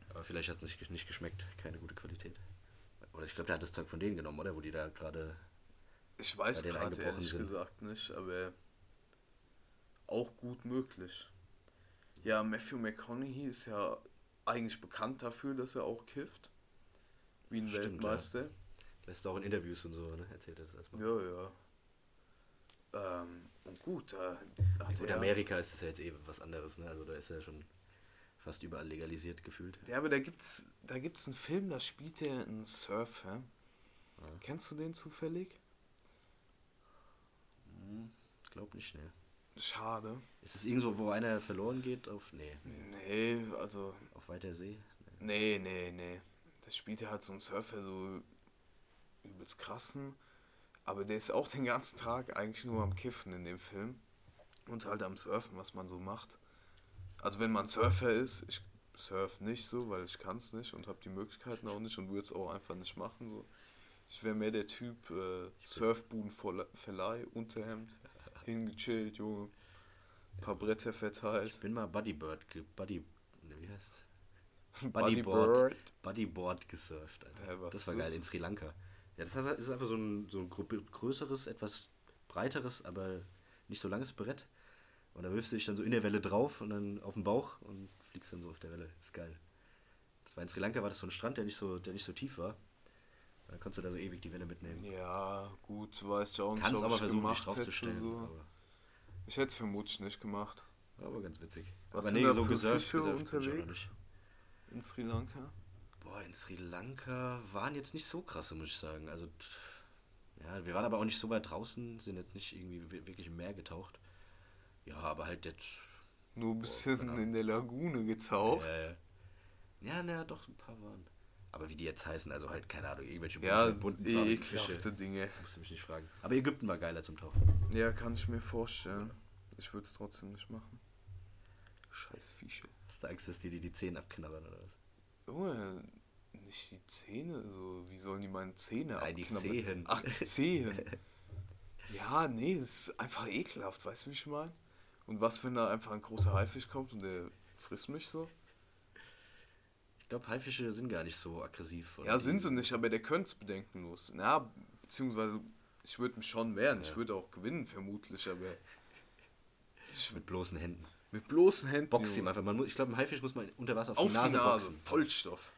Aber vielleicht hat es nicht, nicht geschmeckt. Keine gute Qualität. Oder ich glaube, der hat das Zeug von denen genommen, oder? Wo die da gerade. Ich weiß gerade ehrlich sind. gesagt nicht, aber auch gut möglich. Ja, Matthew McConaughey ist ja eigentlich bekannt dafür, dass er auch kifft. Wie ein Stimmt, Weltmeister. Ja. Lässt auch in Interviews und so, ne? Erzählt das erstmal. Ja, ja. Ähm, und gut, da hat In Amerika ist das ja jetzt eh was anderes, ne? Also da ist er schon fast überall legalisiert gefühlt. Ja, aber da gibt's, da gibt's einen Film, da spielt er einen Surfer. Ja. Kennst du den zufällig? Hm, glaub nicht, ne. Schade. Ist es irgendwo, wo einer verloren geht? Auf. Nee. Nee, also. Auf weiter See? Nee, nee, nee. Da spielt er halt so einen Surfer, so übelst krassen. Aber der ist auch den ganzen Tag eigentlich nur am Kiffen in dem Film. Und halt am Surfen, was man so macht. Also wenn man Surfer ist, ich surf nicht so, weil ich kann es nicht und habe die Möglichkeiten auch nicht und würde es auch einfach nicht machen. So. Ich wäre mehr der Typ äh, Surfboon-Verleih, Unterhemd, hingechillt, Junge. Paar Bretter verteilt. Ich bin mal ge Buddy, ne, wie heißt Bodyboard. Bodyboard gesurft, Alter. Was das war geil, in Sri Lanka. Ja, das heißt, ist einfach so ein, so ein grö- größeres, etwas breiteres, aber nicht so langes Brett. Und da wirfst du dich dann so in der Welle drauf und dann auf den Bauch und fliegst dann so auf der Welle. Ist geil. Das war in Sri Lanka, war das so ein Strand, der nicht so, der nicht so tief war. Dann konntest du da so ewig die Welle mitnehmen. Ja, gut, weiß ich auch nicht, Kannst ob aber ich versuchen, dich draufzustellen. So. Ich hätte es vermutlich nicht gemacht. aber ganz witzig. Was aber sind da für gesurft, Fische gesurft unterwegs? In Sri Lanka. Boah, in Sri Lanka waren jetzt nicht so krasse, muss ich sagen. Also, ja, wir waren aber auch nicht so weit draußen, sind jetzt nicht irgendwie wi- wirklich im Meer getaucht. Ja, aber halt jetzt. Nur ein bisschen in der Lagune getaucht. Äh, ja, naja, doch, ein paar waren. Aber wie die jetzt heißen, also halt, keine Ahnung, irgendwelche Ja, bunten ekelhafte Dinge. Musst du mich nicht fragen. Aber Ägypten war geiler zum Tauchen. Ja, kann ich mir vorstellen. Ich würde es trotzdem nicht machen. Scheiß Fische. Hast du Angst, dass die dir die Zähne abknabbern oder was? Junge, nicht die Zähne, so. Wie sollen die meine Zähne Nein, die abknabbern? Zehen. Ach, die Zehen. ja, nee, das ist einfach ekelhaft, weißt du, wie ich meine? Und was, wenn da einfach ein großer Haifisch kommt und der frisst mich so? Ich glaube, Haifische sind gar nicht so aggressiv. Ja, die- sind sie nicht, aber der könnte es bedenkenlos. Na, beziehungsweise, ich würde mich schon wehren. Ich Ja. würde auch gewinnen, vermutlich, aber ich, Mit bloßen Händen. Mit bloßen Händen. Boxt ihm einfach. Man muss, ich glaube, ein Haifisch muss man unter Wasser auf, auf die Nase, boxen. Mhm. Vollstoff.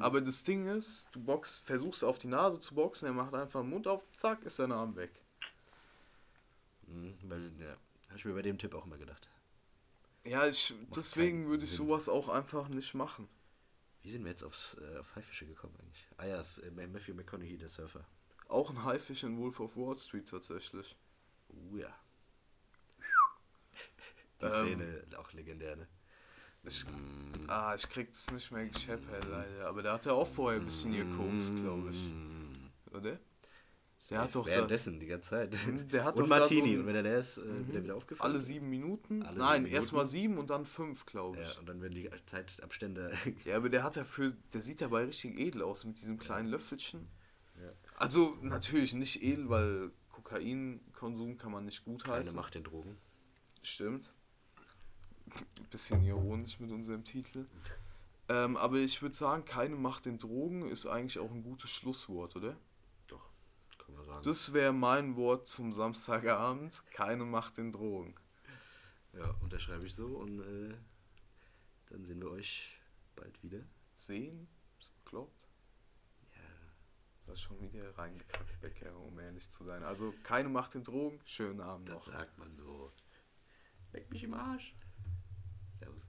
Aber das Ding ist, du boxt, versuchst auf die Nase zu boxen, er macht einfach den Mund auf, zack, ist dein Arm weg. Mhm, weil, ja, habe ich mir bei dem Tipp auch immer gedacht. Ja, ich, deswegen würde ich Sinn. sowas auch einfach nicht machen. Wie sind wir jetzt aufs, äh, auf Haifische gekommen eigentlich? Ah ja, es, äh, Matthew McConaughey, der Surfer. Auch ein Haifisch in Wolf of Wall Street tatsächlich. Uh ja. Die Ähm. Szene, auch legendär, ne? Ich, ah, ich krieg das nicht mehr gescheppert, leider. Aber der hat ja auch vorher ein bisschen gekokst, glaube ich. Oder? Der hat doch da, Währenddessen, die ganze Zeit. der hat und da Martini. so und wenn er leer ist, äh, wird er wieder aufgefallen. alle sieben Minuten? Alle Nein, erstmal sieben und dann fünf, glaube ich. Ja, und dann werden die Zeitabstände. *laughs* Ja, aber der hat ja für, der sieht dabei richtig edel aus mit diesem kleinen Löffelchen. Ja. Also natürlich nicht edel, weil Kokainkonsum kann man nicht gut Keine heißen. Macht den Drogen. Stimmt. Bisschen ironisch mit unserem Titel. Ähm, aber ich würde sagen, keine Macht den Drogen ist eigentlich auch ein gutes Schlusswort, oder? Doch, kann man sagen. Das wäre mein Wort zum Samstagabend. Keine Macht den Drogen. ja, unterschreibe ich so und äh, dann sehen wir euch bald wieder. Sehen? Ist bekloppt? Ja. Das ist schon wieder reingekackt, Becker, um ehrlich zu sein. Also keine Macht den Drogen. Schönen Abend Das noch. sagt man so. Leck mich im Arsch. Servus.